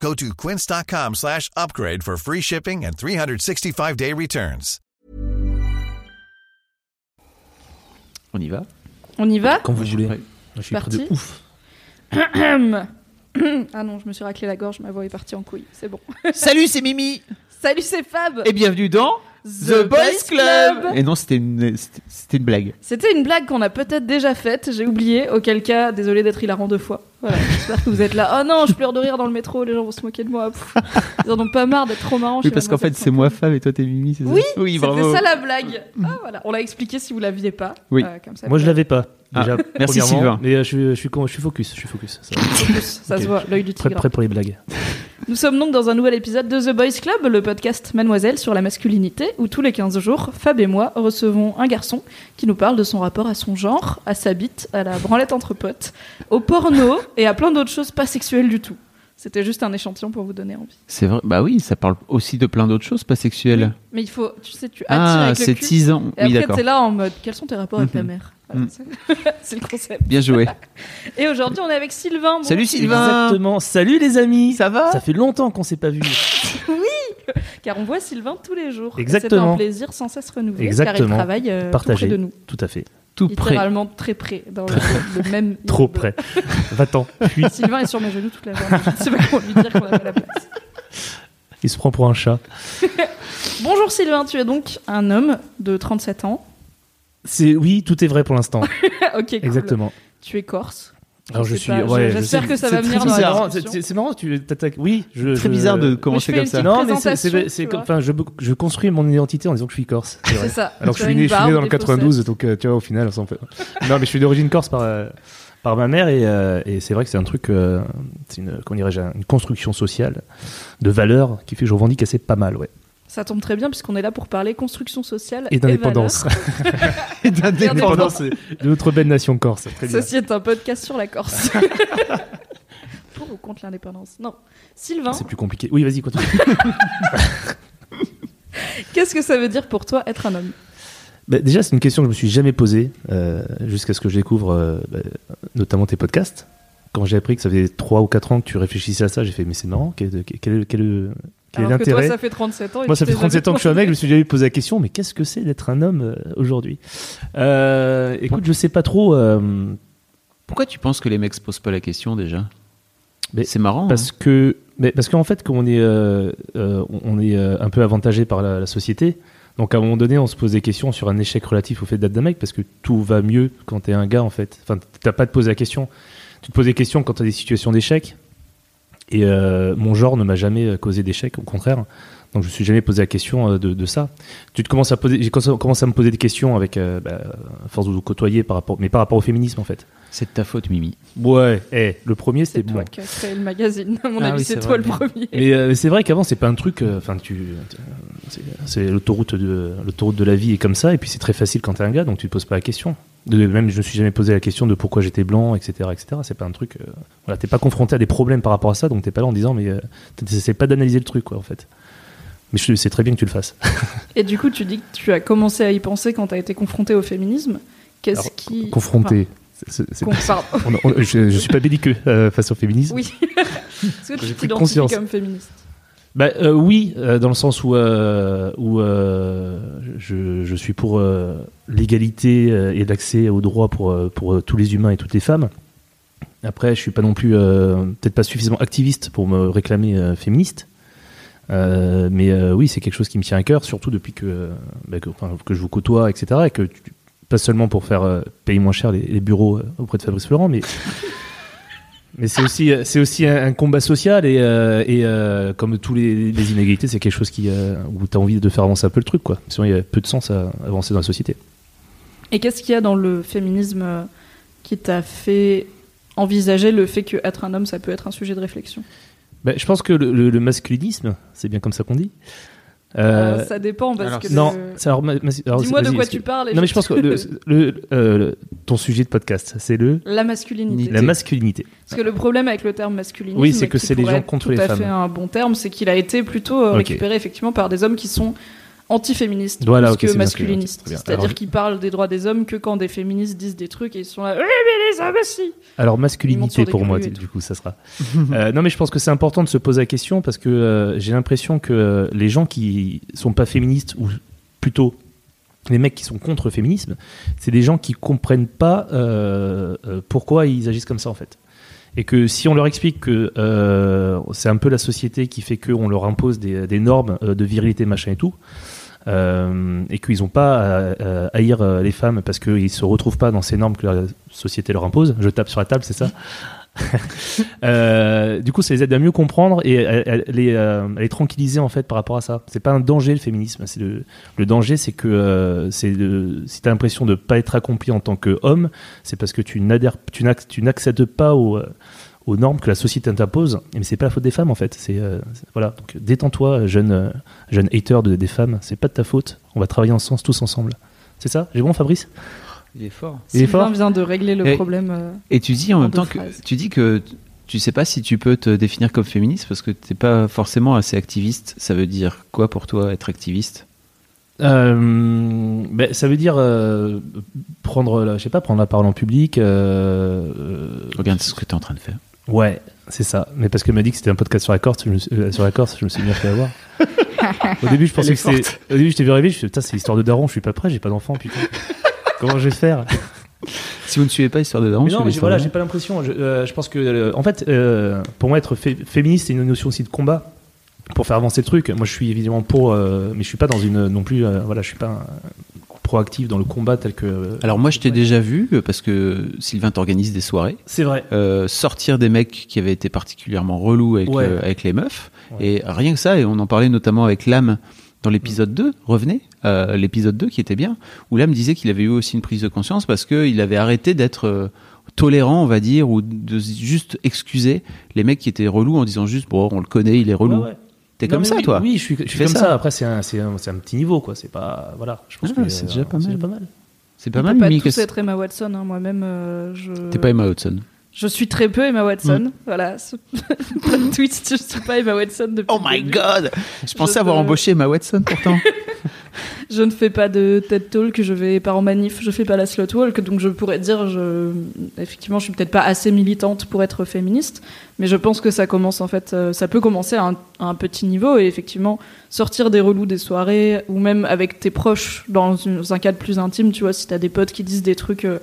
Go to quince.com slash upgrade for free shipping and 365-day returns. On y va? On y va? Quand vous voulez. Ouais. Je suis prêt de Parti ouf. Ah non, je me suis raclé la gorge, ma voix est partie en couille, c'est bon. Salut, c'est Mimi Salut, c'est Fab Et bienvenue dans The Boys Club Et non, c'était une, c'était- c'était une blague. C'était une blague qu'on a peut-être déjà faite, j'ai oublié, auquel cas, désolé d'être hilarant deux fois. Voilà, j'espère que vous êtes là. Oh non, je pleure de rire dans le métro, les gens vont se moquer de moi. Pff, Ils en ont pas marre d'être trop marrants. Oui, parce qu'en fait, c'est moi femme et toi t'es Mimi, c'est ça? Oui, oui C'était ça la blague. Ah voilà, on l'a expliqué si vous l'aviez pas. Oui. Euh, comme ça, Moi, je l'avais pas. Ah, Déjà, merci, premièrement, Sylvain. Mais euh, je, suis- je, suis, con- je suis focus. Je suis focus. Ça se voit, l'œil du Prêt, tigre. prêt pour les blagues. Nous sommes donc dans un nouvel épisode de The Boys Club, le podcast Mademoiselle sur la masculinité, où tous les 15 jours, Fab et moi recevons un garçon qui nous parle de son rapport à son genre, à sa bite, à la branlette entre potes, au porno et à plein d'autres choses pas sexuelles du tout. C'était juste un échantillon pour vous donner envie. C'est vrai, bah oui, ça parle aussi de plein d'autres choses pas sexuelles. Mais il faut, tu sais, tu attires ah, avec c'est cul. teasant. Et Oui, après, t'es là en mode, quels sont tes rapports avec ta Mhm. mère? Voilà, Mhm. c'est- le concept. Bien joué. Et aujourd'hui, on est avec Sylvain. Bon, Salut Sylvain Exactement. Salut les amis. Ça va? Ça fait longtemps qu'on s'est pas vus. Car on voit Sylvain tous les jours. Exactement. C'est un plaisir sans cesse renouvelé. Car il Exactement. travaille euh, tout Partagé. près de nous. Tout à fait. Tout près. Littéralement très près, dans le, le même. Trop près. Va-t'en. Fuis. Sylvain est sur mes genoux toute la journée. Je ne sais pas comment lui dire qu'on a pas la place. Il se prend pour un chat. Bonjour Sylvain, tu es donc un homme de 37 ans. C'est oui, tout est vrai pour l'instant. ok, cool. Exactement. Tu es corse. Alors je suis. ouais, j'espère que ça c'est va venir bizarre. discussion. C'est c'est marrant. Tu t'attaques. Oui. Je, Très bizarre de commencer comme ça. Non, mais c'est- c'est c'est. Enfin, je, je construis mon identité en disant que je suis corse. c'est. C'est ça. Alors que je suis né, une je suis né barbe, dans le des 92, donc euh, tu vois, au final, ça en fait. Non, mais je suis d'origine corse par, euh, par ma mère, et, euh, et c'est vrai que c'est un truc, euh, c'est une, comment dirais-je, une construction sociale de valeurs qui fait que je revendique assez pas mal, ouais. Ça tombe très bien puisqu'on est là pour parler construction sociale Et d'indépendance. Et d'indépendance. Indépendance de notre belle nation corse. Très bien. Ceci est un podcast sur la Corse. pour ou contre l'indépendance? Non. Sylvain, C'est plus compliqué. Oui, vas-y, continue. qu'est-ce que ça veut dire pour toi être un homme? Bah, déjà, c'est une question que je me suis jamais posée euh, jusqu'à ce que je découvre euh, bah, notamment tes podcasts. Quand j'ai appris que ça faisait 3 ou 4 ans que tu réfléchissais à ça, j'ai fait, mais c'est marrant, quel, quel, quel- quel- est que toi, ça fait 37 ans. et Moi, ça fait t'es 37 ans que je suis un mec, je me suis jamais posé la question, mais qu'est-ce que c'est d'être un homme euh, aujourd'hui? Euh, Écoute, je sais pas trop, euh, Pourquoi tu penses que les mecs se posent pas la question déjà? Mais C'est marrant. parce que, mais parce qu'en fait, comme on est, euh, euh, on est euh, un peu avantagé par la, la société, donc à un moment donné, on se pose des questions sur un échec relatif au fait d'être un mec, parce que tout va mieux quand t'es un gars, en fait. Enfin, t'as pas te poser la question. Tu te poses des questions quand t'as des situations d'échec. Et euh, mon genre ne m'a jamais causé d'échec, au contraire. Donc je me suis jamais posé la question euh, de, de ça. Tu te commences à poser, j'ai commencé à me poser des questions avec, euh, bah, à force de vous côtoyer par rapport, mais par rapport au féminisme en fait. C'est de ta faute, Mimi. Ouais. Eh, le premier C'est c'était toi moi. qui as créé le magazine. À mon Ah avis, oui, c'est toi vrai. le premier. Mais euh, c'est vrai qu'avant c'est pas un truc. euh, Enfin, tu, c'est- c'est l'autoroute de l'autoroute de la vie est comme ça. Et puis c'est très facile quand t'es un gars, donc tu te poses pas la question. De, même je me suis jamais posé la question de pourquoi j'étais blanc, etc., etc. C'est pas un truc. euh, voilà, t'es pas confronté à des problèmes par rapport à ça, donc t'es pas là en disant mais euh, t'essaies pas d'analyser le truc quoi en fait. Mais je sais très bien que tu le fasses. Et du coup, tu dis que tu as commencé à y penser quand tu as été confronté au féminisme. Qu'est-ce qui. Confronté. C'est- c'est- Enfin, con- pardon. on- on- je, je suis pas belliqueux euh, face au féminisme. Oui. Est-ce que tu t'identifies conscience. comme féministe Bah euh, oui, euh, dans le sens où, euh, où euh, je, je suis pour euh, l'égalité euh, et l'accès aux droits pour, pour tous les humains et toutes les femmes. Après, je suis pas non plus peut-être pas suffisamment activiste pour me réclamer féministe. Mais oui, c'est quelque chose qui me tient à cœur, surtout depuis que, bah, que, enfin, que je vous côtoie, etc. Et que pas seulement pour faire payer moins cher les, les bureaux auprès de Fabrice Florent, mais mais c'est aussi euh, c'est aussi un, un combat social et, euh, et euh, comme tous les, les inégalités, c'est quelque chose qui euh, où tu as envie de faire avancer un peu le truc quoi. Sinon il y a peu de sens à avancer dans la société. Et qu'est-ce qu'il y a dans le féminisme qui t'a fait envisager le fait qu'être un homme, ça peut être un sujet de réflexion? Ben, je pense que le, le- le masculinisme, c'est bien comme ça qu'on dit, Euh, Euh, ça dépend parce alors, que. non, le- alors, alors, Dis-moi de quoi tu parles. et Non, mais je pense que le, le- euh, le- ton sujet de podcast, c'est le La masculinité. la masculinité. Parce que le problème avec le terme masculinisme, Oui, c'est que c'est les gens contre tout les à femmes. fait un bon terme, c'est qu'il a été plutôt récupéré effectivement par des hommes qui sont antiféministes Voilà, plus ok, que bien. C'est-à-dire qu'ils parlent des droits des hommes que quand des féministes disent des trucs et ils sont là, oui mais les hommes aussi. Alors masculinité pour moi, du coup, ça sera. Euh, non, mais je pense que c'est important de se poser la question parce que euh, j'ai l'impression que euh, les gens qui sont pas féministes ou plutôt les mecs qui sont contre le féminisme, c'est des gens qui comprennent pas euh, euh, pourquoi ils agissent comme ça en fait. Et que si on leur explique que euh, c'est un peu la société qui fait qu'on leur impose des, normes euh, de virilité machin et tout, euh, et qu'ils n'ont pas à, à haïr euh, les femmes parce qu'ils se retrouvent pas dans ces normes que la société leur impose. Je tape sur la table, c'est ça? Euh, du coup, ça les aide à mieux comprendre et à, à les, euh, à les tranquilliser en fait par rapport à ça. C'est pas un danger le féminisme. C'est le, danger, c'est que euh, c'est si t'as l'impression de pas être accompli en tant qu'homme, c'est parce que tu n'accèdes pas aux, euh, aux normes que la société t'impose. Mais c'est pas la faute des femmes en fait. C'est voilà. Détends-toi, jeune jeune hater de, des femmes. C'est pas de ta faute. On va travailler ensemble, tous ensemble. C'est ça? J'ai bon, Fabrice? Il est fort. Il est fort vient de régler le Et- problème. euh, Et tu dis en En même temps que tu dis que tu sais pas si tu peux te définir comme féministe parce que t'es pas forcément assez activiste. Ça veut dire quoi pour toi être activiste? Euh, ben, ça veut dire euh, prendre, la- je sais pas, prendre la parole en public. euh, Regarde ce que tu es en train de faire. ouais, c'est ça. Mais parce qu'elle m'a dit que c'était un podcast sur la Corse, je me suis, euh, sur la Corse, je me suis bien fait avoir. Au début, je pensais que c'était. Au début, je t'ai vu arriver, je me suis dit, putain, c'est l'histoire de Daron, je suis pas prêt, j'ai pas d'enfant, putain. Comment je vais faire Si vous ne suivez pas Histoire de Daron, Mais non, mais voilà, j'ai pas l'impression. Je, euh, je pense que, euh, en fait, euh, pour moi, être fé- féministe, c'est une notion aussi de combat pour faire avancer le truc. Moi, je suis évidemment pour, euh, mais je suis pas dans une non plus. euh, voilà, je suis pas proactif dans le combat tel que. euh, Alors moi je t'ai déjà vu parce que Sylvain t'organise des soirées, C'est vrai. euh, sortir des mecs qui avaient été particulièrement relous avec, Ouais. euh, avec les meufs. Ouais. Et rien que ça, et on en parlait notamment avec Lame dans l'épisode 2, revenez, euh, l'épisode 2 qui était bien, où Lame disait qu'il avait eu aussi une prise de conscience parce qu'il avait arrêté d'être euh, tolérant, on va dire, ou de juste excuser les mecs qui étaient relous en disant juste, bon, on le connaît, il est relou. Ouais, ouais. T'es comme mais ça, oui, toi Oui, je suis, je suis fais comme ça. ça. Après, c'est un, petit niveau, quoi. C'est pas, voilà. Je pense Ah, que c'est euh, déjà pas mal. pas mal. C'est pas on mal, peut pas Mimi, tous être Emma Watson. hein. Moi-même, euh, je. T'es pas Emma Hudson. Je suis très peu Emma Watson. Mm. Voilà. twist, je suis pas Emma Watson depuis. Oh my god Je pensais Je avoir te- embauché Emma Watson pourtant. Je ne fais pas de TED Talk, je vais pas en manif, je fais pas la slot walk, donc je pourrais dire, je... effectivement, je suis peut-être pas assez militante pour être féministe, mais je pense que ça commence en fait, euh, ça peut commencer à un, à un petit niveau et effectivement sortir des relous des soirées ou même avec tes proches dans une- un cadre plus intime, tu vois, si t'as des potes qui disent des trucs euh,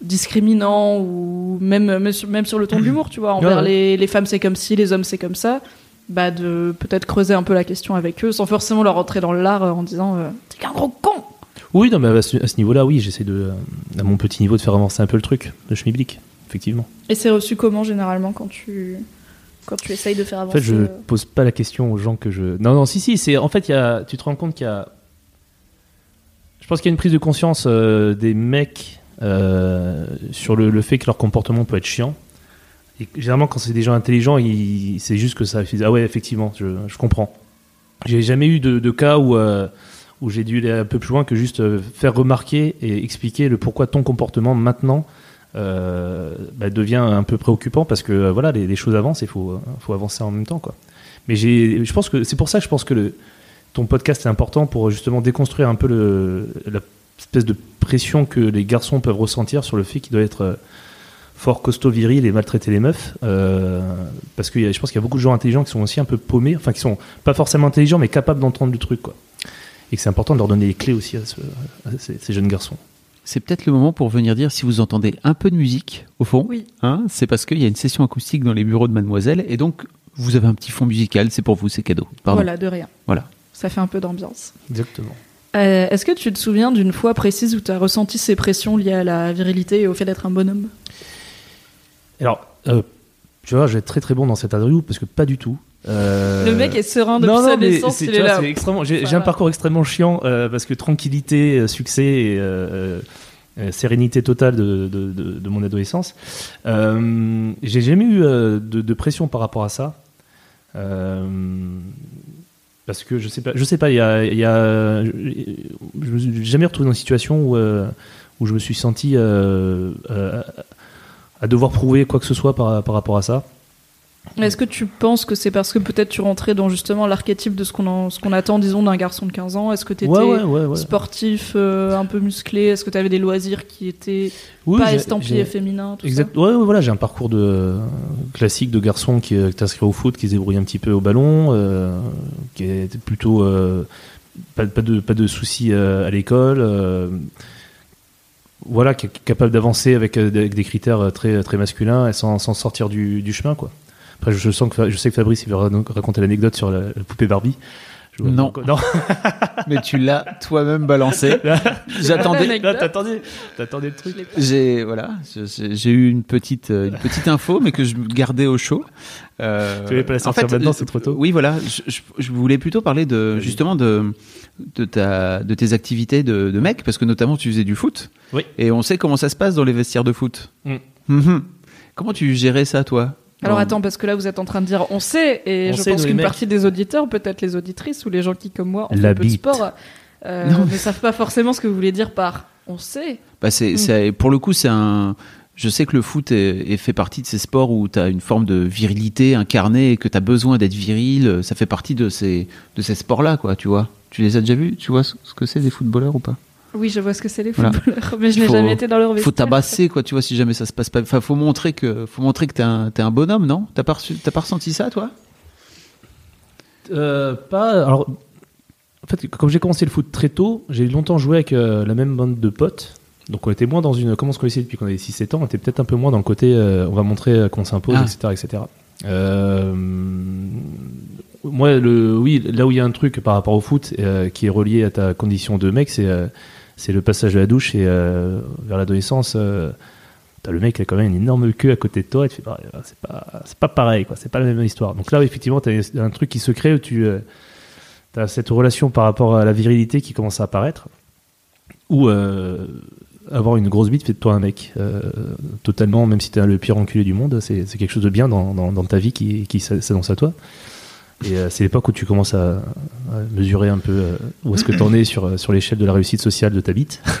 discriminants ou même même sur, même sur le ton de l'humour, tu vois, envers ouais. les, les femmes c'est comme ci, les hommes c'est comme ça. Bah de peut-être creuser un peu la question avec eux sans forcément leur rentrer dans l'art euh, en disant euh, t'es qu'un gros con Oui, non, mais à ce, niveau-là, oui, j'essaie de, euh, à mon petit niveau, de faire avancer un peu le truc de schmilblick, effectivement. Et c'est reçu comment généralement quand tu quand tu essayes de faire En avancer fait, je euh, pose pas la question aux gens que je. Non, non, si, si, c'est. En fait, y a, tu te rends compte qu'il y a. Je pense qu'il y a une prise de conscience euh, des mecs euh, sur le, le fait que leur comportement peut être chiant. Et généralement, quand c'est des gens intelligents, c'est juste que ça. Ah ouais, effectivement, je, je comprends. J'ai jamais eu de, cas où, euh, où j'ai dû aller un peu plus loin que juste euh, faire remarquer et expliquer le pourquoi ton comportement maintenant euh, bah, devient un peu préoccupant parce que voilà, les, choses avancent et faut, faut avancer en même temps. Quoi. Mais je pense que c'est pour ça que je pense que ton podcast est important pour justement déconstruire un peu le, de pression que les garçons peuvent ressentir sur le fait qu'ils doivent être fort costaud viril et maltraiter les meufs euh, parce que y a- je pense qu'il y a beaucoup de gens intelligents qui sont aussi un peu paumés enfin qui sont pas forcément intelligents mais capables d'entendre le truc quoi et que c'est important de leur donner les clés aussi à, ce- à ces, ces jeunes garçons C'est peut-être le moment pour venir dire si vous entendez un peu de musique, au fond, Oui. hein, c'est parce qu'il y a une session acoustique dans les bureaux de Mademoiselle, et donc vous avez un petit fond musical, c'est pour vous, c'est cadeau. Pardon. Voilà, de rien. Voilà. Ça fait un peu d'ambiance. exactement Euh, Est-ce que tu te souviens d'une fois précise où tu as ressenti ces pressions liées à la virilité et au fait d'être un bonhomme? Alors euh, tu vois je vais être très très bon dans cette interview parce que pas du tout Euh, Le mec est serein depuis non, sa non, naissance, c'est- il est là. extrêmement- J'ai j'ai un parcours extrêmement chiant euh, parce que tranquillité, succès et sérénité totale de, de- de- de mon adolescence. J'ai jamais eu de, pression par rapport à ça. Parce que je sais pas, je sais pas, il y a, y a- je je me suis jamais retrouvé dans une situation où, où je me suis senti euh, euh, à devoir prouver quoi que ce soit par, par rapport à ça. Est-ce que tu penses que c'est parce que peut-être tu rentrais dans justement l'archétype de ce qu'on qu'on attend, disons, d'un garçon de 15 ans? Est-ce que tu étais Ouais, ouais, ouais, ouais. sportif, euh, un peu musclé? Est-ce que tu avais des loisirs qui étaient Oui, pas estampillés féminins tout Exact. Ouais, ouais, voilà, j'ai un parcours de classique de garçon qui est inscrit au foot, qui se débrouille un petit peu au ballon, euh, qui est plutôt euh, pas, pas de pas de soucis euh, à l'école. Voilà, qui est capable d'avancer avec, euh, avec des critères euh, très très masculins et sans, sans sortir du, du chemin, quoi. Après, je sens que je sais que Fabrice il va ra- raconter l'anecdote sur la, la poupée Barbie. Je vois- Non. non. Mais tu l'as toi-même balancé. J'attendais. T'attendais, t'attendais le truc. J'ai voilà, j'ai eu une petite euh, une petite info, mais que je gardais au chaud. Euh, Tu voulais pas la sortir maintenant, c'est trop tôt. Oui, voilà. Je, je- je voulais plutôt parler de justement de de ta de tes activités de, de mec, parce que notamment tu faisais du foot. Oui. Et on sait comment ça se passe dans les vestiaires de foot. Mm. Mhm. Comment tu gérais ça, toi? Alors attends, parce que là vous êtes en train de dire on sait, et On je sait, pense qu'une partie des auditeurs, peut-être les auditrices ou les gens qui, comme moi, ont La fait peu de sport, euh, ne savent pas forcément ce que vous voulez dire par on sait. Bah c'est, Mm. c'est- pour le coup, c'est un. Je sais que le foot est, est fait partie de ces sports où tu as une forme de virilité incarnée et que tu as besoin d'être viril. Ça fait partie de ces, de ces sports-là, quoi, tu vois. Tu les as déjà vus? Tu vois ce que c'est des footballeurs ou pas? Oui, je vois ce que c'est les Voilà. footballeurs, mais je n'ai faut- jamais été dans leur Faut vestiaire. tabasser, quoi, tu vois, si jamais ça se passe pas. Enfin, faut montrer que, faut montrer que t'es un, t'es un bonhomme, non? T'as pas, reçu- t'as pas ressenti ça, toi? Euh, pas. Alors, en fait, comme j'ai commencé le foot très tôt, j'ai longtemps joué avec euh, la même bande de potes. Donc, on était moins dans une. Comment on se connaissait depuis qu'on avait 6-7 ans On était peut-être un peu moins dans le côté. euh, on va montrer euh, qu'on s'impose, Ah. etc. etc. Euh, moi, le, oui, là où il y a un truc par rapport au foot euh, qui est relié à ta condition de mec, c'est c'est le passage de la douche et vers l'adolescence. T'as le mec qui a quand même une énorme queue à côté de toi et tu fais ah, c'est pas c'est pas pareil quoi c'est pas la même histoire donc là effectivement t'as un truc qui se crée où tu as cette relation par rapport à la virilité qui commence à apparaître euh, avoir une grosse bite fait de toi un mec. Euh, totalement même si t'es le pire enculé du monde c'est quelque chose de bien dans, dans, ta vie qui, qui s'annonce à toi. Et euh, c'est l'époque où tu commences à, mesurer un peu euh, où est-ce que t'en es sur, sur l'échelle de la réussite sociale de ta bite.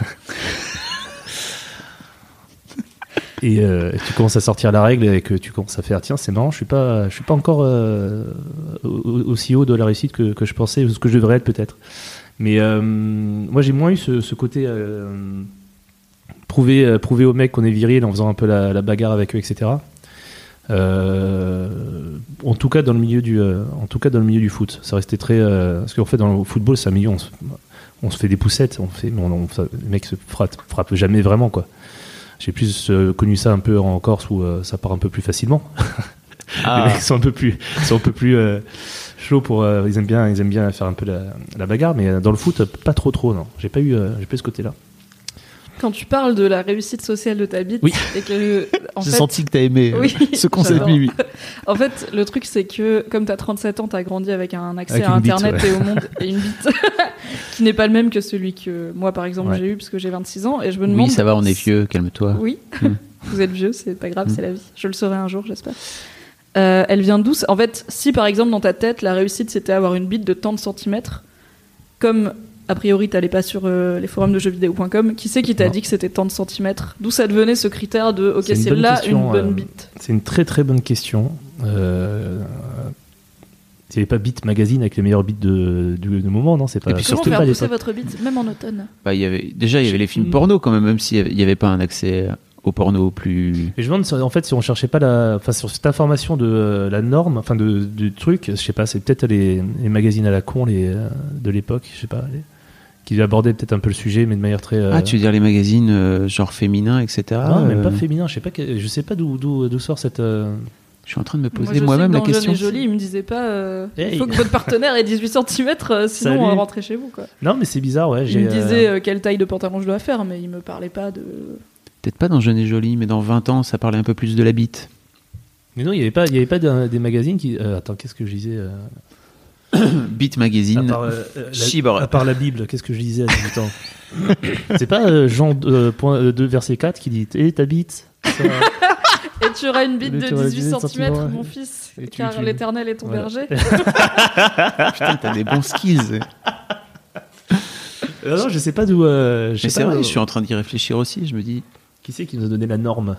Et tu commences à sortir la règle et que tu commences à faire tiens c'est marrant je suis pas je suis pas encore au- aussi haut de la réussite que, que je pensais ou ce que je devrais être peut-être. Mais moi j'ai moins eu ce, côté prouver euh, prouver aux mecs qu'on est viril en faisant un peu la, la bagarre avec eux etc Euh, en tout cas dans le milieu du euh, en tout cas dans le milieu du foot ça restait très euh, parce qu'en fait dans le football c'est un milieu on se, on se fait des poussettes on fait mais on, on- ça- le mec se frappe, frappe jamais vraiment quoi j'ai plus connu ça un peu en Corse où ça part un peu plus facilement. Les mecs sont un peu plus, sont un peu plus chauds pour. ils aiment bien, ils aiment bien faire un peu la, la bagarre, mais dans le foot, pas trop trop non. J'ai pas eu, j'ai pas eu ce côté-là. Quand tu parles de la réussite sociale de ta bite, Oui. et que en J'ai fait, senti que t'as aimé euh, Oui, ce concept. Mimi. En fait, le truc, c'est que comme tu as 37 ans, tu as grandi avec un accès Avec à bite, Internet ouais. et au monde et une bite qui n'est pas le même que celui que moi, par exemple, Ouais. j'ai eu parce que j'ai 26 ans. Et je me demande. Oui, ça va, on est vieux, calme-toi. Oui, Mm. vous êtes vieux, c'est pas grave, Mm. c'est la vie. Je le saurai un jour, j'espère. Euh, elle vient d'où En fait, si par exemple dans ta tête, la réussite c'était avoir une bite de tant de centimètres, comme a priori t'allais pas sur euh, les forums de jeuxvideo.com, qui c'est qui t'a dit que c'était tant de centimètres? D'où ça devenait ce critère de ok, C'est c'est là question, une bonne euh, bite? C'est une très très bonne question. Euh, il n'y avait pas Beat Magazine avec les meilleurs beats de, du, du moment, non C'est pas. Et puis surtout pas pousser votre bite, même en automne? Bah, il y avait, déjà, il y avait les films Mm. porno quand même, même s'il n'y avait pas un accès au porno plus. Et je me demande si, en fait si on cherchait pas la, enfin sur cette information de euh, la norme, enfin de, du truc, je sais pas, c'est peut-être les, les magazines à la con les euh, de l'époque, je sais pas, les- qui abordaient peut-être un peu le sujet, mais de manière très. euh, Ah, tu veux dire les magazines euh, genre féminins, etc. non, même euh, pas féminin, je sais pas, que- je sais pas d'où d'où d'où sort cette. euh, Je suis en train de me poser moi-même la dans question. Jeune et Jolie, il me disait pas euh, il faut que votre partenaire ait 18 cm, sinon Salut. euh, rentrez chez vous. Quoi. Non, mais c'est bizarre, ouais. Il me euh, disait euh, quelle taille de pantalon je dois faire, mais il me parlait pas de. Peut-être pas dans Jeune et Jolie, mais dans 20 ans, ça parlait un peu plus de la bite. Mais non, il y avait pas, il y avait pas des magazines qui. euh, attends, qu'est-ce que je disais Beat à Magazine. part, euh, euh, la- Chibre. à part la Bible, qu'est-ce que je disais à 18 ans C'est pas euh, Jean euh, point, euh, 2, verset 4 qui dit Et ta bite ça- Et tu auras une bite de tu auras 18 18 cm, centimètres, mon fils, tu- car tu- l'éternel est ton Voilà. berger. Putain, t'as des bons skills. Euh, non, je sais pas d'où. euh, Mais c'est vrai, je suis en train d'y réfléchir aussi. Je me dis. Qui c'est qui nous a donné la norme?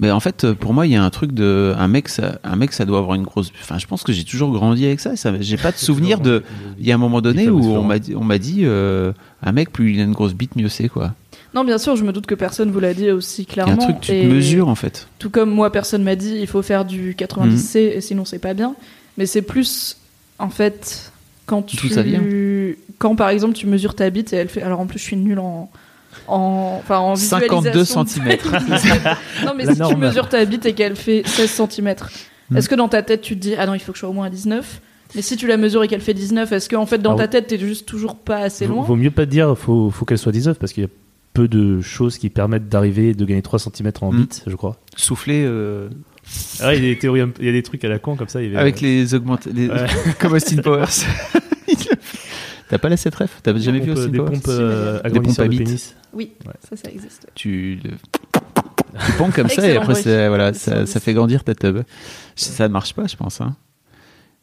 Mais en fait, pour moi, il y a un truc de. Un mec, ça, un mec, ça doit avoir une grosse. Enfin, je pense que j'ai toujours grandi avec ça. ça j'ai pas de souvenir de. Il y a un moment donné où on m'a dit, on m'a dit euh, un mec, plus il a une grosse bite, mieux c'est, quoi. Non, bien sûr, je me doute que personne vous l'a dit aussi Il y a un clairement. truc, tu te mesures, en fait. Tout comme moi, personne m'a dit il faut faire du 90C et sinon c'est pas bien. Mais c'est plus, en fait, quand tu. D'où ça vient? Quand par exemple tu mesures ta bite et elle fait. Alors en plus, je suis nulle en. En, enfin, en 52 visualisation. cm. non, mais La si tu mesures ta bite et qu'elle fait 16 cm, Hmm. est-ce que dans ta tête tu te dis ah non, il faut que je sois au moins à 19 Mais si tu la mesures et qu'elle fait 19, est-ce que en fait dans Ah ta tête t'es juste toujours pas assez loin? Vaut mieux pas te dire, faut, faut qu'elle soit 19 parce qu'il y a peu de choses qui permettent d'arriver et de gagner 3 cm en Mm. bits, je crois. Souffler euh, Ah, il y a des théories, un peu- il y a des trucs à la con comme ça. Il y avait, avec les augmentations. Ouais. Comme Austin Powers. T'as pas la CTRF T'as jamais vu pompes- Austin des pompes euh, Des pompes à pénis. Oui, Ouais. ça, ça existe. tu le tu ponds comme ça et après c'est- voilà, ça, ça fait grandir ta tub. Ça ne marche pas, je pense. Hein.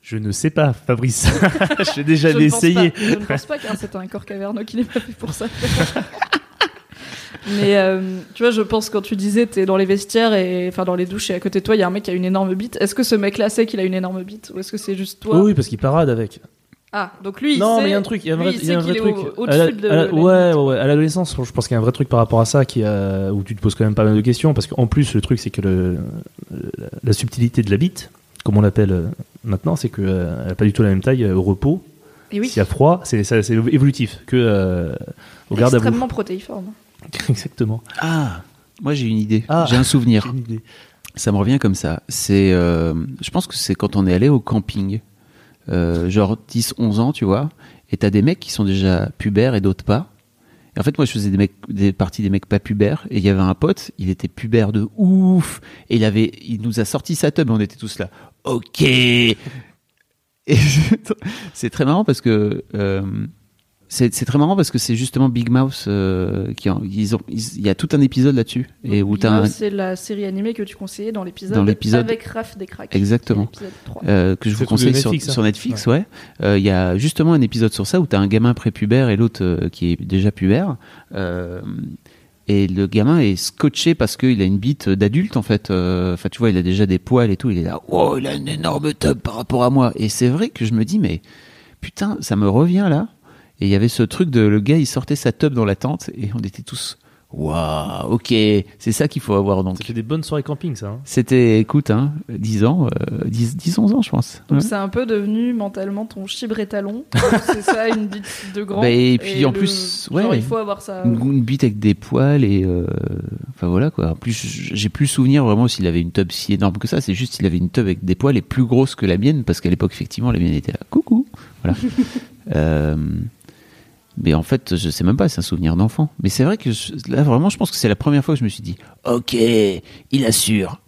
Je ne sais pas, Fabrice. J'ai déjà Je essayé. pas- Je ne pense pas car c'est un corps caverneux qui n'est pas fait pour ça. Mais euh, tu vois, je pense quand tu disais t'es dans les vestiaires et enfin dans les douches et à côté de toi il y a un mec qui a une énorme bite. Est-ce que ce mec-là sait qu'il a une énorme bite? Ou est-ce que c'est juste toi? Oui, parce qu'il parade avec. Ah, donc lui il non, sait. mais il y a un truc, il y a un vrai, il il y a un vrai truc. au- À la- au-dessus de. à la- la ouais, ouais, ouais. À l'adolescence, je pense qu'il y a un vrai truc par rapport à ça qui a, où tu te poses quand même pas mal de questions. Parce qu'en plus, le truc, c'est que le, la, la subtilité de la bite, comme on l'appelle euh, maintenant, c'est qu'elle n'a pas du tout la même taille euh, au repos. Et oui, S'il y a froid, c'est ça- c'est évolutif que euh, au garde à extrêmement protéiforme. Exactement. Ah, moi j'ai une idée. Ah. J'ai un souvenir. Une idée. Ça me revient comme ça. C'est, euh, je pense que c'est quand on est allé au camping, euh, genre 10, 11 ans, tu vois, et t'as des mecs qui sont déjà pubères et d'autres pas. Et en fait, moi, je faisais des, mecs, des parties des mecs pas pubères, et il y avait un pote, il était pubère de ouf, et il avait, il nous a sorti sa tub, et on était tous là. Ok. Et c'est très marrant parce que euh, c'est c'est très marrant parce que c'est justement Big Mouse euh, qui en- ils ont il y a tout un épisode là-dessus et où un- C'est la série animée que tu conseillais dans l'épisode. Dans l'épisode- Avec Raph des Cracks. Exactement. qui est l'épisode 3. euh, que je vous conseille sur, Netflix, hein. sur Netflix, ouais. Euh, Il y a justement un épisode sur ça où tu as un gamin prépubère et l'autre euh, qui est déjà pubère. Euh, et le gamin est scotché parce qu'il a une bite d'adulte en fait. Euh, Enfin, tu vois, il a déjà des poils et tout. Il est là, oh, il a une énorme tub par rapport à moi. Et c'est vrai que je me dis, mais putain, ça me revient là. Et il y avait ce truc de le gars, il sortait sa tub dans la tente et on était tous, waouh, ok, c'est ça qu'il faut avoir donc. Ça fait des bonnes soirées camping, ça. hein. C'était, écoute, hein, 10 ans, euh, 10, 10, 11 ans, je pense. Donc Ouais. c'est un peu devenu mentalement ton chibre étalon. c'est ça, une bite de grand. Bah, et puis, en plus, genre, ouais. il faut avoir ça. Une, une bite avec des poils et. euh, Enfin voilà quoi. En plus, j'ai plus souvenir vraiment s'il avait une tub si énorme que ça. C'est juste qu'il avait une tub avec des poils et plus grosse que la mienne parce qu'à l'époque, effectivement, la mienne était là. Coucou Voilà. Euh, mais en fait, je sais même pas, c'est un souvenir d'enfant. Mais c'est vrai que je- là, vraiment, je pense que c'est la première fois que je me suis dit Ok, il assure.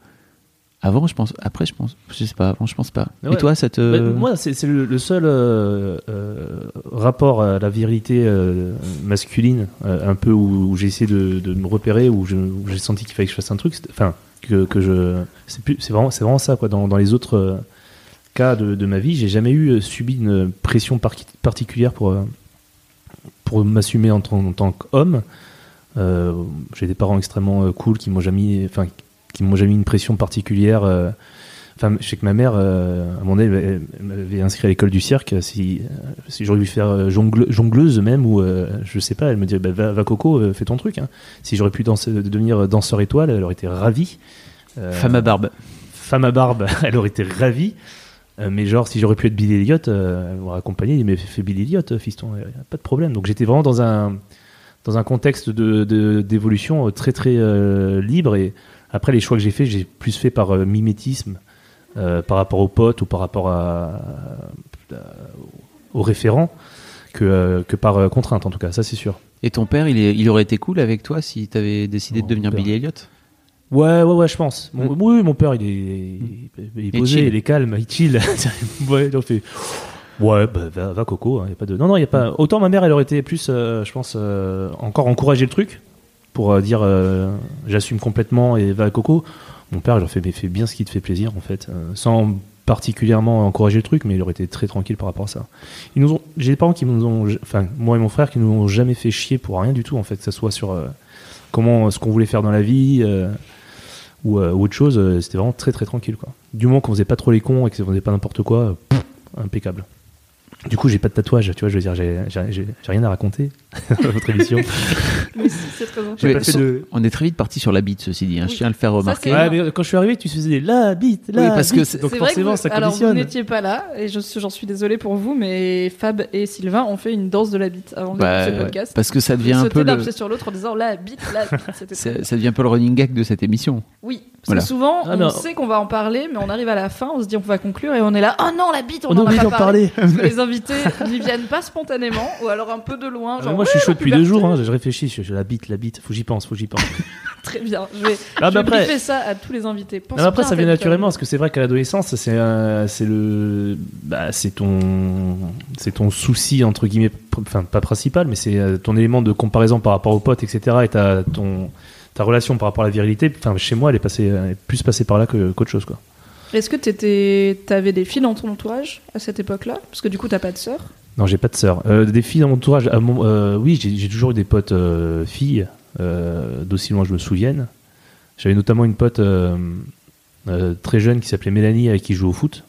Avant, je pense. Après, je pense. Je sais pas. Avant, je pense pas. Et toi, ça te. Bah, moi, c'est le, le seul euh, euh, rapport à la virilité euh, masculine, un peu où, où j'ai essayé de, de me repérer, où j'ai senti qu'il fallait que je fasse un truc. Enfin, que, que je. C'est plus- c'est vraiment, c'est vraiment ça, quoi. Dans, dans les autres cas de, de ma vie, j'ai jamais eu subi une pression par- particulière pour, pour m'assumer en, tant- en tant qu'homme. Euh, j'ai des parents extrêmement euh, cool qui m'ont jamais, enfin, qui m'ont jamais mis une pression particulière. euh, Enfin, je sais que ma mère, euh, à mon avis, elle, m'avait inscrit à l'école du cirque. Si, si j'aurais voulu faire jongle- jongleuse même, ou euh, je sais pas, elle me disait bah, va, va, Coco, fais ton truc. hein. Si j'aurais pu danser, devenir danseur étoile, elle aurait été ravie. Euh, Femme à barbe. femme à barbe, elle aurait été ravie. Euh, mais genre, si j'aurais pu être Billy Elliot, euh, m'aurait accompagné, elle m'aurait fait, Billy Elliot, euh, fiston, pas de problème. Donc j'étais vraiment dans un, dans un contexte de, d'évolution euh, très très euh, libre. Et après, les choix que j'ai faits, j'ai plus fait par mimétisme, par rapport aux potes ou par rapport à, à- aux référents, que, que par contrainte en tout cas, ça c'est sûr. Et ton père, il, est- il aurait été cool avec toi si t'avais décidé Oh, de devenir père. Billy Elliot Ouais, ouais, ouais, je pense. Mon- Mm. Oui, mon père, il est, il, il est Il posé, il est calme, il chill. ouais, il fait. Ouais, bah, va, va, Coco. hein, y a pas de. Non, non, y a pas. Autant ma mère, elle aurait été plus, euh, je pense, euh, encore encourager le truc pour euh, dire, j'assume complètement et va Coco. Mon père, il leur fait, mais fais bien ce qui te fait plaisir, en fait, sans particulièrement encourager le truc, mais il aurait été très tranquille par rapport à ça. Ils nous ont, j'ai des parents qui nous ont, enfin, moi et mon frère, qui nous ont jamais fait chier pour rien du tout, en fait, que ce soit sur comment, ce qu'on voulait faire dans la vie, ou, euh, autre chose, euh, c'était vraiment très très tranquille, quoi. Du moment qu'on faisait pas trop les cons et qu'on faisait pas n'importe quoi, impeccable. Du coup, j'ai pas de tatouage, tu vois, je veux dire, j'ai, rien à raconter votre émission. Mais si, c'est très pas fait de- On est très vite parti sur la bite, ceci dit. hein. Je Oui. tiens à le faire remarquer. c'est- Ouais, mais quand je suis arrivé, tu faisais la bite, la Oui, parce que bite. c'est- donc forcément, que ça vous- alors vous n'étiez pas là et je suis- j'en suis désolée pour vous, mais Fab et Sylvain ont fait une danse de la bite avant de Bah, commencer le podcast. parce que ça devient un peu d'un le, pied sur l'autre en disant la bite, la bite. C'était très ça, ça devient un peu le running gag de cette émission. Oui, parce Voilà. que souvent, Ah, on sait qu'on va en parler, mais on arrive à la fin, on se dit on va conclure et on est là, oh non, la bite, on, On a en a pas d'en parlé. Parce que les invités n'y viennent pas spontanément, ou alors un peu de loin. Ah, Genre, moi, je suis chaud depuis deux jours. Hein, je réfléchis. Je, je- la bite, la bite. Faut que j'y pense. Faut que j'y pense. Très bien, je vais, Ah, je mais vais après, ça à tous les invités. Pense non, mais après, ça vient naturellement parce que c'est vrai qu'à l'adolescence, c'est euh, c'est le, bah, c'est ton, c'est ton souci entre guillemets, enfin pas principal, mais c'est euh, ton élément de comparaison par rapport aux potes, etc. Et ta ton ta relation par rapport à la virilité. Enfin, chez moi, elle est passée, elle est plus passée par là qu'autre chose, quoi. Est-ce que t'étais- t'avais des filles dans ton entourage à cette époque-là? Parce que du coup, t'as pas de sœur. Non, j'ai pas de sœur. Euh, des filles dans mon entourage. à mon- euh, oui, j'ai toujours eu des potes euh, filles, euh, d'aussi loin que je me souvienne. J'avais notamment une pote euh, euh, très jeune qui s'appelait Mélanie, avec qui je joue au foot.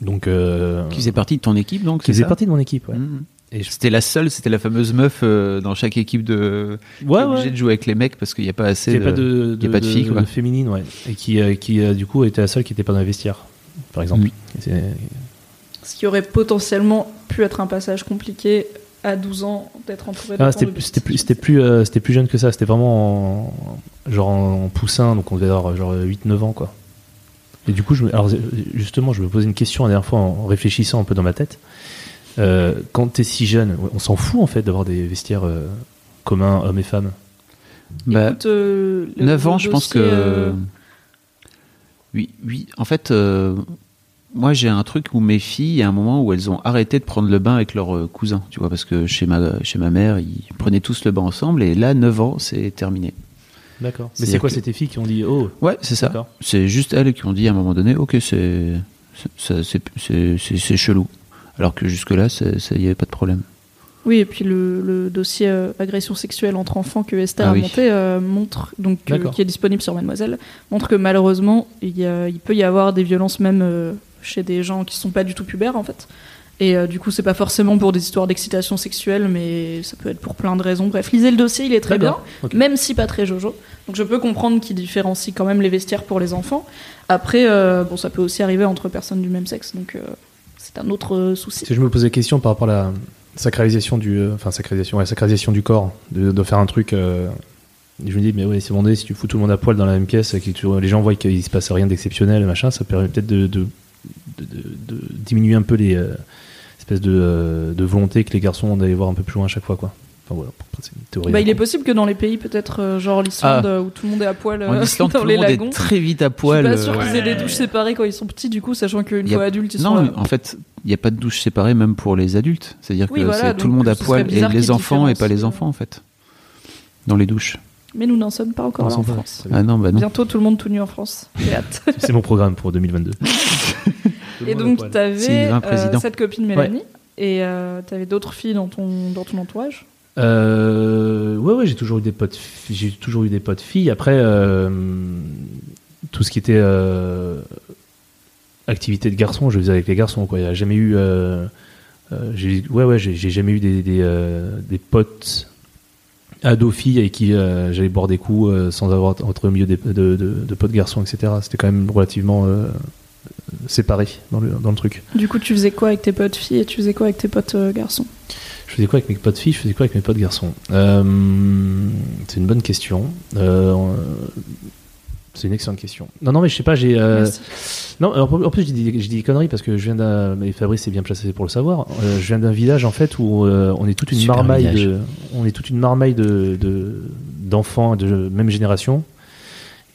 Donc, euh, Qui faisait partie de ton équipe, donc qui faisait ça partie de mon équipe. Ouais. Mhm. Et je- C'était la seule, c'était la fameuse meuf euh, dans chaque équipe de. qui est Ouais, obligée ouais. de jouer avec les mecs parce qu'il n'y a pas assez. Il n'y a de- pas de, y a pas de filles, quoi. féminine, ouais. Et qui, euh, qui euh, du coup, était la seule qui n'était pas dans les vestiaires, par exemple. Mm. Ce qui aurait potentiellement pu être un passage compliqué à 12 ans d'être entouré de Ah, c'était de plus- c'était plus, petites c'était plus, euh, c'était plus jeune que ça. C'était vraiment en, genre en, en poussin, donc on devait avoir genre 8-9 ans, quoi. Et du coup, je me- alors, justement, je me posais une question la dernière fois en réfléchissant un peu dans ma tête. Euh, quand t'es si jeune, on s'en fout en fait d'avoir des vestiaires euh, communs, hommes et femmes? Bah, Écoute, euh, le- 9 ans, je pense que. euh, Oui, oui. En fait, euh, moi, j'ai un truc où mes filles, il y a un moment où elles ont arrêté de prendre le bain avec leurs euh, cousins, tu vois, parce que chez ma, chez ma mère, ils prenaient tous le bain ensemble, et là, 9 ans, c'est terminé. D'accord. Mais c'est quoi que- ces tes filles qui ont dit oh Ouais, c'est ça. C'est juste elles qui ont dit à un moment donné, ok, c'est c'est- c'est- c'est- c'est- c'est chelou. Alors que jusque-là, c'est- ça y avait pas de problème. Oui, et puis le, le dossier euh, agression sexuelle entre enfants que Esther Ah a oui. monté euh, montre, donc euh, qui est disponible sur Mademoiselle, montre que malheureusement il, y a- il peut y avoir des violences même euh, chez des gens qui sont pas du tout pubères en fait. Et euh, du coup, c'est pas forcément pour des histoires d'excitation sexuelle, mais ça peut être pour plein de raisons. Bref, lisez le dossier, il est très bien, même si pas très jojo. Donc je peux comprendre qu'il différencie quand même les vestiaires pour les enfants. Après, euh, bon, ça peut aussi arriver entre personnes du même sexe, donc euh, c'est un autre souci. Si je me posais la question par rapport à la sacralisation du, enfin sacralisation, ouais, sacralisation du corps, de, de faire un truc. je me dis, mais ouais, c'est bon, si tu fous tout le monde à poil dans la même pièce, et que tu- les gens voient qu'il se passe rien d'exceptionnel, machin, ça permet peut-être de, de, de- de- de diminuer un peu les euh, espèces de, euh, de volonté que les garçons ont d'aller voir un peu plus loin à chaque fois, quoi. Enfin voilà, c'est une théorie. Bah, il est possible que dans les pays peut-être euh, genre l'Islande euh, où tout le monde est à poil En Islande, dans tout les le monde lagons. est très vite à Je suis poil. pas sûr qu'ils aient des douches séparées quand ils sont petits, du coup, sachant qu'une fois adultes, ils Non, sont là. en fait, il n'y a pas de douche séparée même pour les adultes. C'est-à-dire Oui, que voilà, c'est tout le monde à poil et les enfants et pas les enfants en fait. Dans les douches. Mais nous n'en sommes pas encore là en France. Ah non, bah non. Bientôt, tout le monde tout nu en France. J'ai hâte. C'est mon programme pour 2022. Et donc, t'avais Sylvain, euh, cette copine Mélanie, et euh, t'avais d'autres filles dans ton, dans ton entourage? Euh, ouais, ouais, j'ai toujours eu des potes, j'ai toujours eu des potes filles. Après, euh, tout ce qui était euh, activité de garçon, je le faisais avec les garçons. Quoi. Il y a jamais eu, euh, euh, j'ai, ouais, ouais, j'ai, jamais eu des, des, euh, des potes ados filles avec qui euh, j'allais boire des coups euh, sans avoir entre milieu des- de, de, de potes garçons, etc. C'était quand même relativement euh, séparé dans le, dans le truc. Du coup, tu faisais quoi avec tes potes filles et tu faisais quoi avec tes potes garçons? Je faisais quoi avec mes potes filles? Je faisais quoi avec mes potes garçons? C'est une bonne question. C'est une excellente question. Non, non, mais je sais pas, j'ai. euh, non, alors, en plus, j'ai dit, j'ai dit des conneries parce que je viens d'un. Et Fabrice est bien placé pour le savoir. Euh, je viens d'un village, en fait, où euh, on est toute une Super marmaille village. de. On est toute une marmaille de, de- d'enfants de même génération.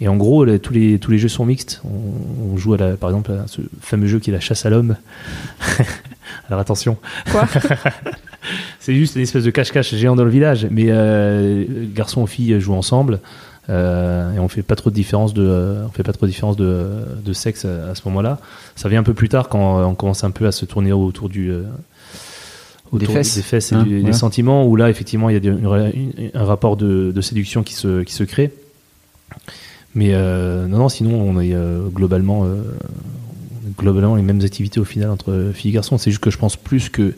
Et en gros, là, tous, les, tous les jeux sont mixtes. On, on joue, à la, par exemple, à ce fameux jeu qui est la chasse à l'homme. Alors attention. Quoi? C'est juste une espèce de cache-cache géant dans le village, mais euh, garçons et filles jouent ensemble. Euh, et on fait pas trop de différence de, euh, on fait pas trop de différence de, de sexe à, à ce moment-là. Ça vient un peu plus tard quand on commence un peu à se tourner autour du euh, Des autour fesses. des fesses et Hein, du- des sentiments où là effectivement il y a des- une- une- un rapport de, de séduction qui se, qui se crée. Mais euh, non non sinon on est euh, globalement euh, on a globalement les mêmes activités au final entre filles et garçons. C'est juste que je pense plus que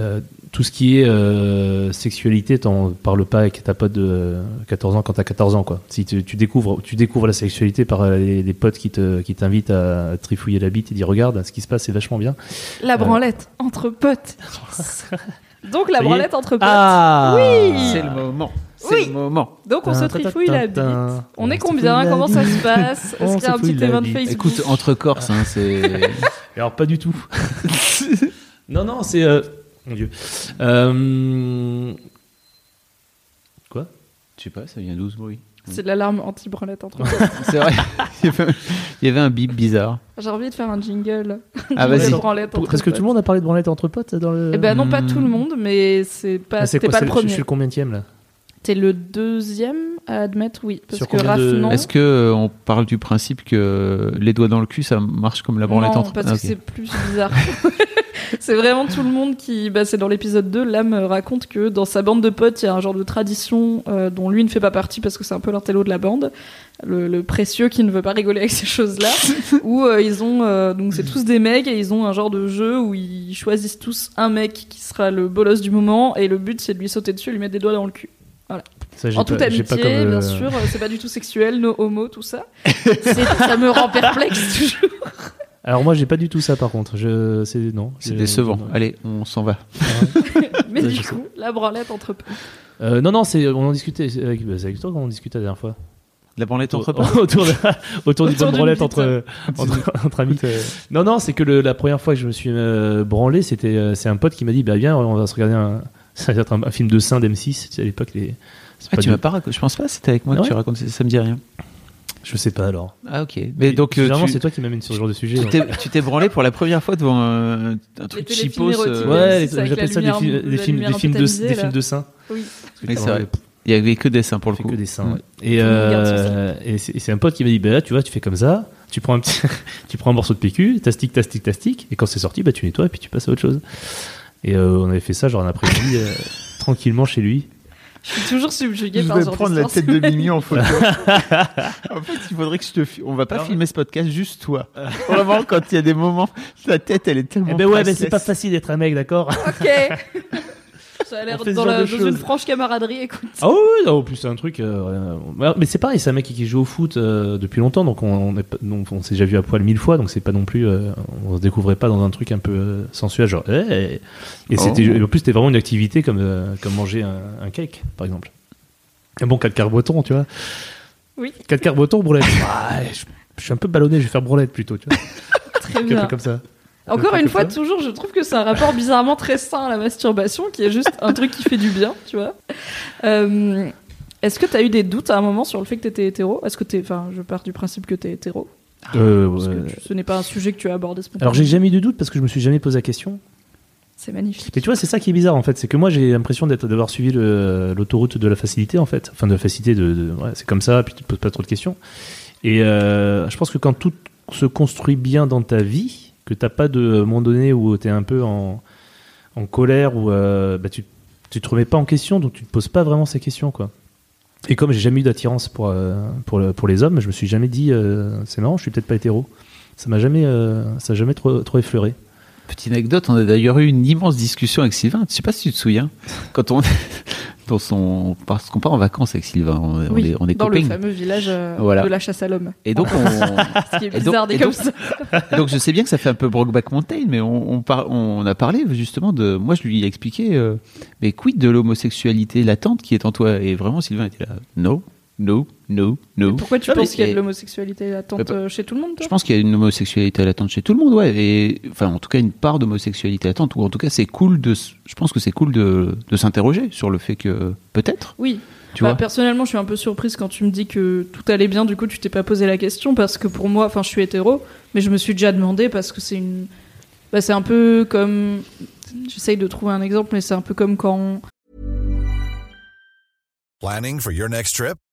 euh, tout ce qui est euh, sexualité, t'en parles pas avec ta pote de euh, 14 ans quand t'as 14 ans, quoi. Si tu, tu découvres, tu découvres la sexualité par euh, les, les potes qui te, qui t'invitent à trifouiller la bite et dire regarde, ce qui se passe, c'est vachement bien. La branlette entre potes. Donc la branlette entre potes. Ah Oui. C'est le moment. C'est Oui. le moment. Donc on se trifouille la bite. On est combien Comment ça se passe Est-ce qu'il y a un petit event bite. Facebook Écoute, entre Corses, hein, c'est. Alors pas du tout. non non, c'est euh, mon dieu. Euh, Quoi? Je sais pas, ça vient d'où ce bruit? C'est l'alarme anti-branlette entre potes. C'est vrai. il, y avait, un bip bizarre. J'ai envie de faire un jingle. Ah, Jingle vas-y. Parce que tout le monde a parlé de branlette entre potes dans le. Eh ben non, pas Hmm. tout le monde, mais c'est pas, Ah, c'est c'était quoi, pas c'est le Je suis premier. le combienième là? T'es le deuxième à admettre, oui. Parce Sur que Raph, de- non. Est-ce que euh, on parle du principe que les doigts dans le cul, ça marche comme la branlette non, entre parce Ah, que ok. c'est plus bizarre. c'est vraiment tout le monde qui. Bah, c'est dans l'épisode 2, Lame raconte que dans sa bande de potes, il y a un genre de tradition euh, dont lui ne fait pas partie parce que c'est un peu l'intello de la bande, le, le précieux qui ne veut pas rigoler avec ces choses-là, où euh, ils ont. euh, donc c'est tous des mecs et ils ont un genre de jeu où ils choisissent tous un mec qui sera le bolos du moment et le but c'est de lui sauter dessus et lui mettre des doigts dans le cul. Ça, En toute amitié, pas comme, euh, bien sûr, euh, c'est pas du tout sexuel, no homo, tout ça. Ça me rend perplexe toujours. Alors moi j'ai pas du tout ça par contre. Je c'est non. C'est décevant. Allez, on s'en va. Mais Ça, du coup, la branlette entre potes. Euh, non non c'est on en discutait c'est avec, bah, avec toi qu'on en discutait la dernière fois. La branlette entre autour, potes autour, de- autour du Autour d'une branlette entre, entre, entre amis. Non, non, c'est que le- la première fois que je me suis euh, branlé, c'était euh, c'est un pote qui m'a dit bah viens, on va se regarder un, ça va être un, un film de seins d'M6. Tu sais, à l'époque, les. Ah, pas tu du- m'as pas raconté. Je pense pas, c'était avec moi Ah que tu ouais racontais. Ça me dit rien. Je sais pas alors. Ah, ok. Mais donc, euh, généralement, tu- c'est toi qui m'amènes sur ce genre de sujet. tu t'es- branlé pour la première fois devant un, un truc cheapos. euh, Ouais, j'appelle ça des, lumière- films- des films, des de, des films de seins. Oui. C'est vrai. Il y avait que des seins pour le coup. que des seins. Ouais. Et, euh, et c'est un pote qui m'a dit bah là, tu vois, tu fais comme ça, tu prends un petit, tu prends un morceau de PQ, tastique, tastique, tastique, et quand c'est sorti, bah tu nettoies et puis tu passes à autre chose. Et euh, on avait fait ça genre un après-midi euh, tranquillement chez lui. Je suis toujours subjuguée par ce genre d'histoire. de Mimi en photo. en fait, il faudrait que je te filme. On va pas filmer ce podcast, juste toi. Vraiment, quand il y a des moments, ta tête, elle est tellement. Eh ben ouais, mais c'est pas facile d'être un mec, d'accord? Ok. Ça a l'air dans, la- dans une franche camaraderie, écoute. Ah oui, non, en plus c'est un truc. euh. Mais c'est pareil, c'est un mec qui joue au foot euh, depuis longtemps, donc on, on, s'est déjà vu à poil mille fois, donc c'est pas non plus, euh, on se découvrait pas dans un truc un peu euh, sensuel, genre. Et c'était, Oh. et en plus c'était vraiment une activité comme euh, comme manger un, un cake, par exemple. Un bon 4 quarts breton, tu vois. Oui. 4 quarts breton, brulette. Ouais, je, je suis un peu ballonné, je vais faire brulette plutôt, tu vois. Très Un bien. peu comme ça. Encore Un une fois, toujours, je trouve que c'est un rapport bizarrement très sain à la masturbation, qui est juste un truc qui fait du bien, tu vois. Euh, Est-ce que tu as eu des doutes à un moment sur le fait que tu étais hétéro? Est-ce que t'es, enfin, je pars du principe que tu es hétéro, Euh, parce ouais. que tu- ce n'est pas un sujet que tu as abordé spontanément. Alors j'ai jamais eu de doute parce que je me suis jamais posé la question. C'est magnifique. Mais tu vois, c'est ça qui est bizarre en fait, c'est que moi j'ai l'impression d'avoir suivi l'autoroute de la facilité en fait, enfin de la facilité de, de- ouais, c'est comme ça, puis tu te poses pas trop de questions. Et euh, je pense que quand tout se construit bien dans ta vie, que t'as pas de moment donné où t'es un peu en, colère ou euh, bah, tu, tu te remets pas en question, donc tu te poses pas vraiment ces questions quoi. Et comme j'ai jamais eu d'attirance pour, euh, les hommes, je me suis jamais dit euh, c'est marrant, je suis peut-être pas hétéro. Ça m'a jamais, ça jamais trop effleuré. Petite anecdote, on a d'ailleurs eu une immense discussion avec Sylvain. Je sais pas si tu te souviens. Quand on, dans son, parce qu'on part en vacances avec Sylvain, on, est, on est dans le fameux village euh, Voilà. de la chasse à l'homme. Et donc, on, Ce qui est donc- bizarre dit et comme donc- ça. Donc je sais bien que ça fait un peu Brokeback Mountain, mais on, on, par- on a parlé justement de... Moi je lui ai expliqué, euh, mais quid de l'homosexualité latente qui est en toi? Et vraiment Sylvain était là, no, no, no. Pourquoi tu Non, penses qu'il y a de l'homosexualité latente Mais pas- euh, chez tout le monde, toi Je pense qu'il y a une homosexualité latente chez tout le monde, ouais. Et, enfin, en tout cas, une part d'homosexualité latente, ou en tout cas, c'est cool de... s- Je pense que c'est cool de, de s'interroger sur le fait que... Peut-être, Oui. tu Bah, vois personnellement, je suis un peu surprise quand tu me dis que tout allait bien. Du coup, tu t'es pas posé la question parce que pour moi, enfin, je suis hétéro, mais je me suis déjà demandé parce que c'est une, bah, c'est un peu comme, j'essaye de trouver un exemple, mais c'est un peu comme quand, Planning for your next trip?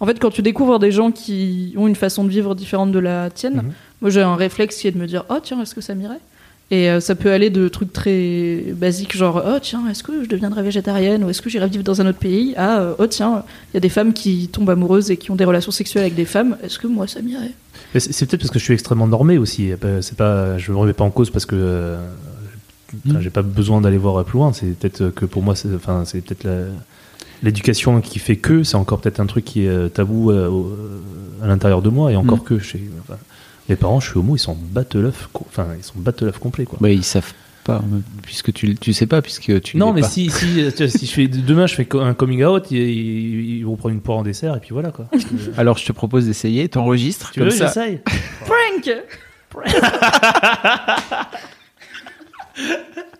En fait, quand tu découvres des gens qui ont une façon de vivre différente de la tienne, Mhm. moi j'ai un réflexe qui est de me dire Oh tiens, est-ce que ça m'irait? Et euh, ça peut aller de trucs très basiques, genre Oh tiens, est-ce que je deviendrais végétarienne? Ou est-ce que j'irais vivre dans un autre pays? À euh, Oh tiens, il y a des femmes qui tombent amoureuses et qui ont des relations sexuelles avec des femmes, est-ce que moi ça m'irait? C'est peut-être parce que je suis extrêmement normé aussi. Euh, C'est pas, je me remets pas en cause parce que euh, enfin, Mm. j'ai pas besoin d'aller voir plus loin. C'est peut-être que pour moi, c'est enfin, c'est peut-être la- l'éducation qui fait que c'est encore peut-être un truc qui est euh, tabou euh, au- euh, à l'intérieur de moi et encore Mm. que chez enfin, mes parents, je suis homo, ils sont battelof, co- enfin ils sont battelof complet quoi. Bah, ils savent pas, euh, puisque tu, tu sais pas, puisque tu non, mais pas. si, si, euh, si je fais demain, je fais un coming out, ils, vont prendre une poire en dessert et puis voilà quoi. Euh, Alors, je te propose d'essayer, t'enregistres tu comme veux, ça. j'essaye. Prank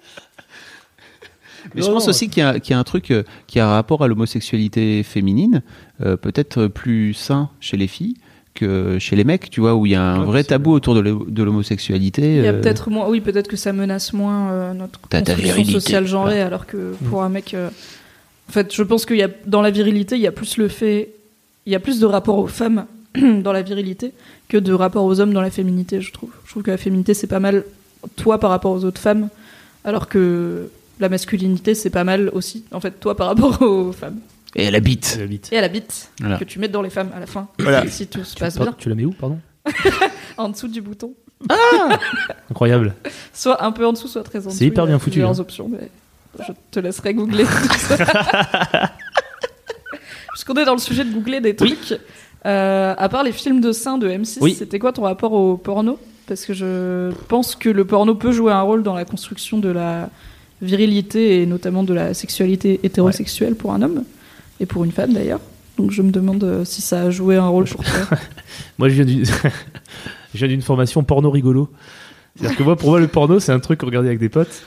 Mais je pense non. aussi qu'il y, a- qu'il y a un truc euh, qui a rapport à l'homosexualité féminine, euh, peut-être plus sain chez les filles que chez les mecs, tu vois, où il y a un Ouais, vrai c'est tabou autour de l'ho- de l'homosexualité. Il y a euh, peut-être moins, oui, peut-être que ça menace moins euh, notre construction sociale genrée, alors que pour un mec, euh, en fait, je pense qu'il y a dans la virilité, il y a plus le fait, il y a plus de rapport aux femmes dans la virilité que de rapport aux hommes dans la féminité, je trouve. Je trouve que la féminité c'est pas mal toi par rapport aux autres femmes, alors que la masculinité c'est pas mal aussi, en fait, toi par rapport aux femmes Et elle habite. La bite. et à la bite Voilà. que tu mets dans les femmes à la fin, Voilà. si tout se Tu, passe pardon, bien, tu la mets où, pardon en dessous du bouton. Incroyable. Soit un peu en dessous, soit très en dessous. C'est hyper Il y a bien foutu, plusieurs hein. options, mais je te laisserai googler tout ça. Puisqu'on est dans le sujet de googler des trucs, euh, à part les films de seins de M6, Oui. c'était quoi ton rapport au porno? Parce que je pense que le porno peut jouer un rôle dans la construction de la virilité et notamment de la sexualité hétérosexuelle pour un homme et pour une femme d'ailleurs. Donc je me demande euh, si ça a joué un rôle pour toi. Moi, je viens d'une, formation porno rigolo. C'est-à-dire que moi, pour moi, le porno, c'est un truc qu'on regardait avec des potes,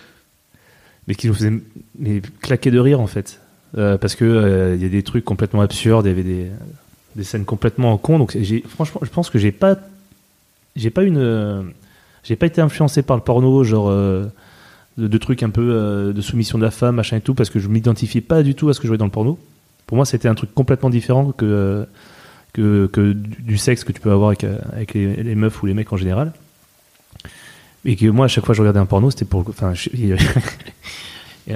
mais qui nous faisait mais, claquer de rire, en fait. Euh, parce que euh, il y a des trucs complètement absurdes, il y avait des, des scènes complètement con. Donc, franchement, je pense que j'ai pas, j'ai pas une, euh, j'ai pas été influencé par le porno, genre de, de trucs un peu euh, de soumission de la femme, machin et tout, parce que je m'identifiais pas du tout à ce que je voyais dans le porno. Pour moi, c'était un truc complètement différent que euh, que, que du du sexe que tu peux avoir avec, euh, avec les, les meufs ou les mecs en général. Et que moi, à chaque fois que je regardais un porno, c'était pour. Enfin, je-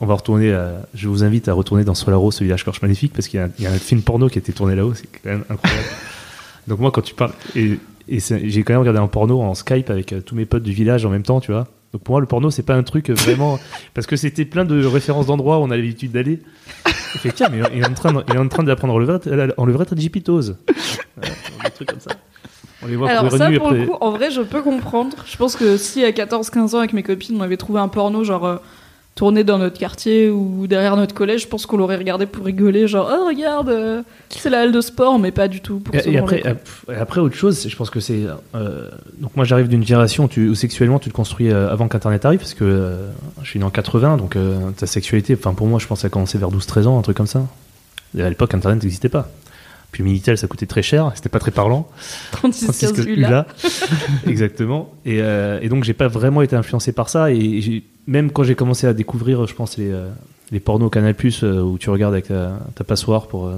on va retourner. à- je vous invite à retourner dans Solaro, ce village corche magnifique, parce qu'il y, a un- il y a un film porno qui a été tourné là-haut, c'est quand même incroyable. Donc, moi, quand tu parles. Et, j'ai quand même regardé un porno en Skype avec euh, tous mes potes du village en même temps, tu vois. Donc, pour moi, le porno, c'est pas un truc vraiment. parce que c'était plein de références d'endroits où on a l'habitude d'aller. Il fait, tiens, mais il est en train de, il est en train d'apprendre le vrai, en le vrai Tadjipitose. Voilà, des trucs comme ça. On les voit Alors ça, pour le après. coup, en vrai, je peux comprendre. Je pense que si à 14-15 ans, avec mes copines, on avait trouvé un porno, genre euh, tourné dans notre quartier ou derrière notre collège, je pense qu'on l'aurait regardé pour rigoler, genre oh regarde, euh, c'est la halle de sport, mais pas du tout pour Et, et après, et après, autre chose, je pense que c'est. euh, donc, moi, j'arrive d'une génération où, tu- où sexuellement, tu te construis euh, avant qu'Internet arrive, parce que euh, je suis né en 80, donc ta sexualité, enfin, pour moi, je pense que ça a commencé vers 12-13 ans, un truc comme ça. Et à l'époque, Internet n'existait pas. Puis Minitel, ça coûtait très cher, c'était pas très parlant. 36 15 Francisque ULA. Hula. Exactement. Et, euh, et donc, j'ai pas vraiment été influencé par ça. Et même quand j'ai commencé à découvrir, je pense, les, euh, les pornos Canal Plus euh, où tu regardes avec ta, ta passoire pour, euh,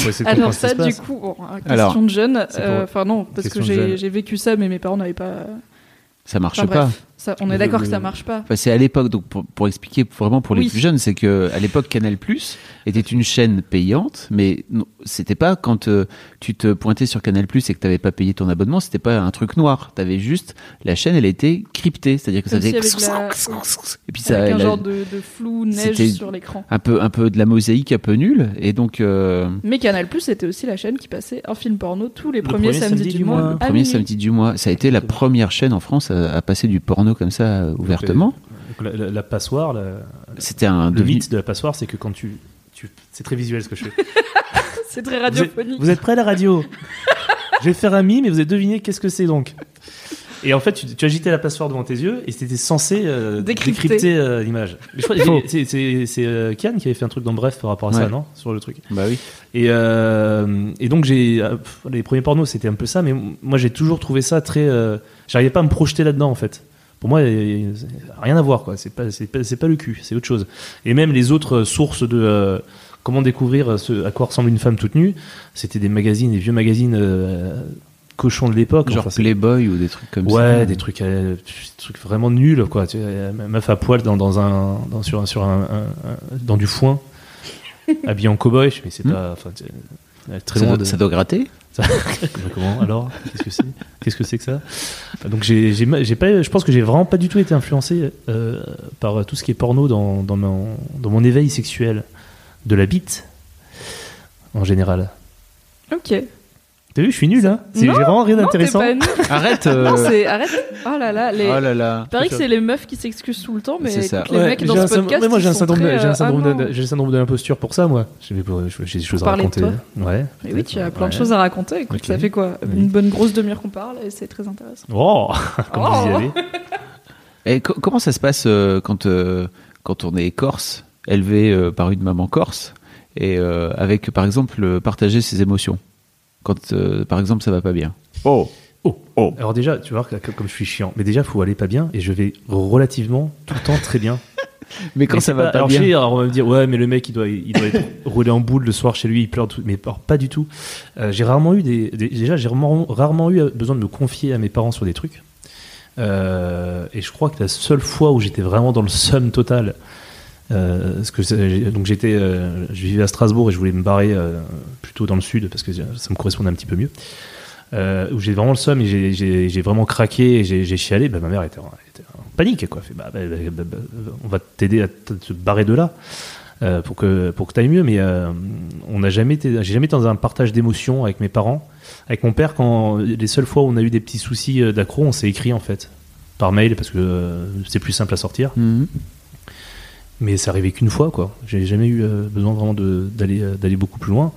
pour essayer de Alors comprendre ce qui ça, du coup, bon, question Alors, de jeune, euh, enfin non, parce que j'ai vécu ça, mais mes parents n'avaient pas. Ça marche Enfin, pas. bref, ça, on est d'accord que ça marche pas. Enfin, c'est à l'époque, donc pour, pour expliquer vraiment pour les Oui. plus jeunes, c'est que à l'époque Canal Plus était une chaîne payante, mais c'était pas quand euh, tu te pointais sur Canal Plus et que t'avais pas payé ton abonnement, c'était pas un truc noir. T'avais juste la chaîne, elle était cryptée, c'est-à-dire que ça faisait si et puis ça, Avec un elle a genre de, de flou neige sur l'écran. un peu un peu de la mosaïque un peu nulle et donc euh, Mais Canal Plus c'était aussi la chaîne qui passait un film porno tous les Le premiers premier samedis samedi du du mois. mois. le à premier samedi du mois, ça a été la première chaîne en France à, à passer du porno comme ça euh, ouvertement. Donc, la, la- la passoire, la- C'était un le mythe de la passoire, c'est que quand tu, tu- c'est très visuel ce que je fais. C'est très Vous êtes, radiophonique. vous êtes prêts à la radio? Je vais faire un mime et vous avez deviné qu'est-ce que c'est donc. Et en fait, tu, tu agitais la passoire devant tes yeux et c'était censé euh, Décrypter. décrypter euh, l'image. Mais c'est- c'est c'est, euh, Kian qui avait fait un truc dans Bref par rapport à ça, non? Sur le truc. Bah oui. Et, euh, et donc j'ai euh, les premiers pornos c'était un peu ça, mais moi j'ai toujours trouvé ça très. euh, J'arrivais pas à me projeter là-dedans en fait. Pour moi, euh, rien à voir quoi. C'est pas c'est pas c'est pas le cul, c'est autre chose. Et même les autres euh, sources de euh, comment découvrir ce, à quoi ressemble une femme toute nue, c'était des magazines, des vieux magazines euh, cochons de l'époque. Genre Enfin, Playboy ou des trucs comme ça. Ouais, des trucs, euh, des trucs vraiment nuls, quoi. Tu sais, euh, meuf à poil dans, dans un, dans, sur, un- sur un, dans du foin, habillé en cow-boy, mais c'est Hmm. pas, euh, très Ça loin doit, de. ça doit gratter. Comment alors? Qu'est-ce que c'est? Qu'est-ce que c'est que ça? Donc j'ai, j'ai, j'ai pas, je pense que j'ai vraiment pas du tout été influencé euh, par tout ce qui est porno dans, dans mon, dans mon éveil sexuel de la bite en général. Ok. T'as vu, je suis nul, hein C'est- Non, vraiment rien Non, t'es d'intéressant. pas nul. Arrête. euh, Non, c'est arrête. Oh là là, les. Oh là là. Il paraît que c'est les meufs qui s'excusent tout le temps, mais C'est ça. écoute, les Ouais, mecs j'ai dans un ce syndrome- podcast. mais moi j'ai un ils sont syndrome, de- très, j'ai un euh, syndrome, ah de- non. j'ai le syndrome de l'imposture pour ça, moi. J'ai j'ai des choses à parler de raconter. toi? Ouais. Mais oui, tu as plein de Ouais. choses à raconter. Écoute, Ok. ça fait quoi? Oui. Une bonne grosse demi-heure qu'on parle et c'est très intéressant. Oh, comme Oh. vous y allez. Et co- comment ça se passe euh, quand, euh, quand on est corse, élevé euh, par une maman corse, et euh, avec, par exemple, euh, partager ses émotions? Quand, euh, par exemple, ça va pas bien. Oh Oh, oh. Alors déjà, tu vois, que- comme je suis chiant, mais déjà, faut aller pas bien, et je vais relativement tout le temps très bien. Mais quand Mais ça va pas, alors, bien. alors on va me dire, ouais, mais le mec, il doit, il doit être roulé en boule le soir chez lui, il pleure tout. Mais alors, pas du tout. Euh, j'ai rarement eu des, des- déjà, j'ai rarement, rarement eu besoin de me confier à mes parents sur des trucs. Euh, et je crois que la seule fois où j'étais vraiment dans le seum total, euh, donc j'étais, euh, je vivais à Strasbourg et je voulais me barrer euh, plutôt dans le sud parce que ça me correspondait un petit peu mieux. Où j'ai vraiment le seum et j'ai- vraiment craqué et j'ai chialé, bah, ma mère était en, était en panique. Quoi. Fait, bah, bah, bah, on va t'aider à te barrer de là pour que pour que t'ailles mieux. Mais on n'a jamais j'ai jamais été dans un partage d'émotions avec mes parents. Avec mon père, quand les seules fois où on a eu des petits soucis d'accro, on s'est écrit en fait par mail parce que c'est plus simple à sortir. Mhm. Mais c'est arrivé qu'une fois, quoi. J'ai jamais eu euh, besoin vraiment d'aller euh, d'aller beaucoup plus loin.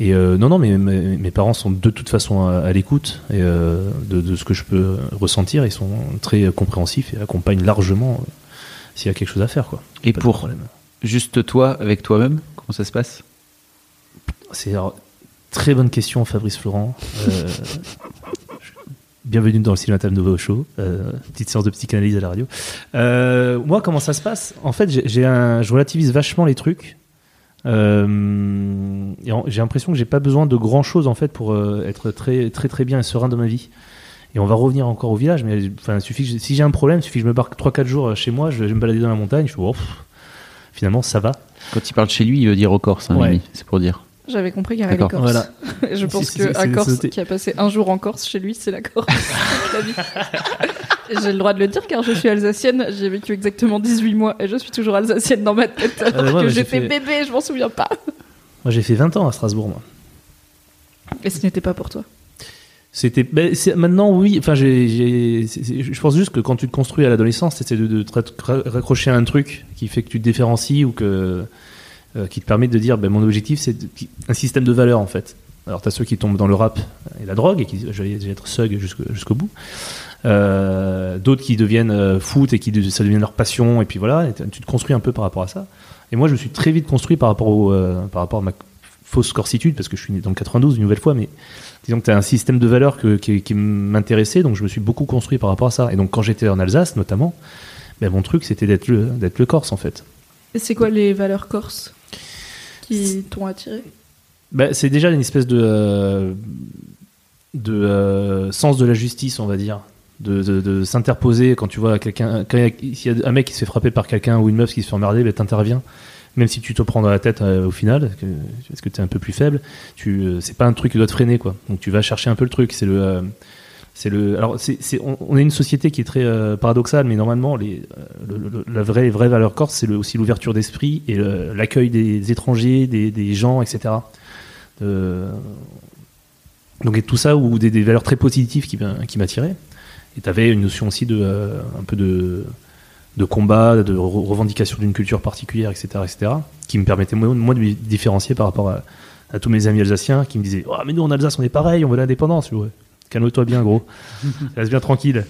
Et euh, non, non, mais mes, mes parents sont de toute façon à, à l'écoute euh, de, de ce que je peux ressentir. Ils sont très compréhensifs et accompagnent largement euh, s'il y a quelque chose à faire, quoi. Et Pas pour juste toi, avec toi-même, comment ça se passe? C'est très bonne question, Fabrice Florent. Bienvenue dans le Cinématam Nouveau Show, euh, petite séance de psychanalyse à la radio. Euh, moi, comment ça se passe? En fait, j'ai- un, je relativise vachement les trucs. Euh, j'ai l'impression que j'ai pas besoin de grand chose en fait pour être très très très bien et serein dans ma vie. Et on va revenir encore au village, mais enfin, suffit que si j'ai un problème, il suffit que je me barque 3-4 jours chez moi, je vais me balader dans la montagne, je oh, pff, finalement ça va. Quand il parle chez lui, il veut dire au Corse, hein, Ouais. C'est pour dire. J'avais compris qu'il y avait les. Corses. Voilà. Je pense Si, si, si, qu'un Corse qui a passé un jour en Corse, chez lui, c'est la Corse. J'ai le droit de le dire car je suis alsacienne, j'ai vécu exactement 18 mois et je suis toujours alsacienne dans ma tête alors Ah, moi, que j'ai j'étais fait- bébé, je m'en souviens pas. Moi j'ai fait 20 ans à Strasbourg, moi. Et ce n'était pas pour toi. C'était ben, maintenant oui enfin j'ai je pense juste que quand tu te construis à l'adolescence c'est de, de te ra- raccrocher à un truc qui fait que tu te différencies ou que euh, qui te permet de dire ben, mon objectif c'est un système de valeurs en fait alors t'as ceux qui tombent dans le rap et la drogue et qui disent je vais être thug jusqu'au bout Euh, d'autres qui deviennent euh, foot et qui ça devient leur passion et puis voilà tu te construis un peu par rapport à ça et moi je me suis très vite construit par rapport au par rapport à ma fausse corsitude parce que je suis né dans le 92 une nouvelle fois mais disons que tu as un système de valeurs qui, m'intéressait, donc je me suis beaucoup construit par rapport à ça. Et donc quand j'étais en Alsace notamment, ben, mon truc c'était d'être le, le Corse en fait. C'est quoi les valeurs corses? Qui t'ont attiré Ben, c'est déjà une espèce de, euh, euh, sens de la justice, on va dire. De, s'interposer quand tu vois quelqu'un, quand il y a- un mec qui se fait frapper par quelqu'un ou une meuf qui se fait emmerder, ben, t'interviens. Même si tu te prends dans la tête euh, au final, parce que tu es un peu plus faible, c'est pas un truc qui doit te freiner quoi. Donc tu vas chercher un peu le truc. C'est le, c'est le. Alors on, est une société qui est très euh, paradoxale, mais normalement les, euh, la vraie vraie valeur corse, c'est aussi l'ouverture d'esprit et l'accueil des étrangers, des, gens, etc. Euh, donc et tout ça ou des, valeurs très positives qui, qui m'attiraient. Et tu avais une notion aussi de un peu de de combat, de re- revendication d'une culture particulière, etc., etc., qui me permettait moi, moi de me différencier par rapport à, tous mes amis alsaciens qui me disaient oh, mais nous en Alsace on est pareil, on veut l'indépendance. Ouais, Calme-toi bien, gros. Reste bien tranquille.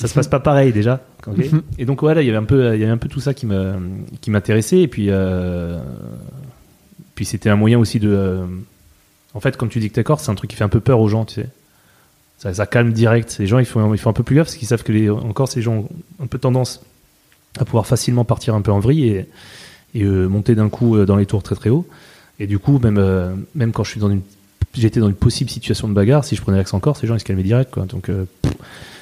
Ça se passe pas pareil déjà. ok et donc voilà, il y avait un peu, il y avait un peu tout ça qui me, qui m'intéressait. Et puis, euh, puis c'était un moyen aussi de. euh, en fait, comme tu dis que t'es c'est un truc qui fait un peu peur aux gens, tu sais. Ça, ça calme direct. Les gens, ils font, ils font un peu plus gaffe parce qu'ils savent que les, en Corse, les gens ont un peu tendance à pouvoir facilement partir un peu en vrille et, et euh, monter d'un coup dans les tours très très haut. Et du coup, même, même quand je suis dans une, j'étais dans une possible situation de bagarre, si je prenais l'accent corse, les gens ils se calmaient direct, quoi. Donc, euh,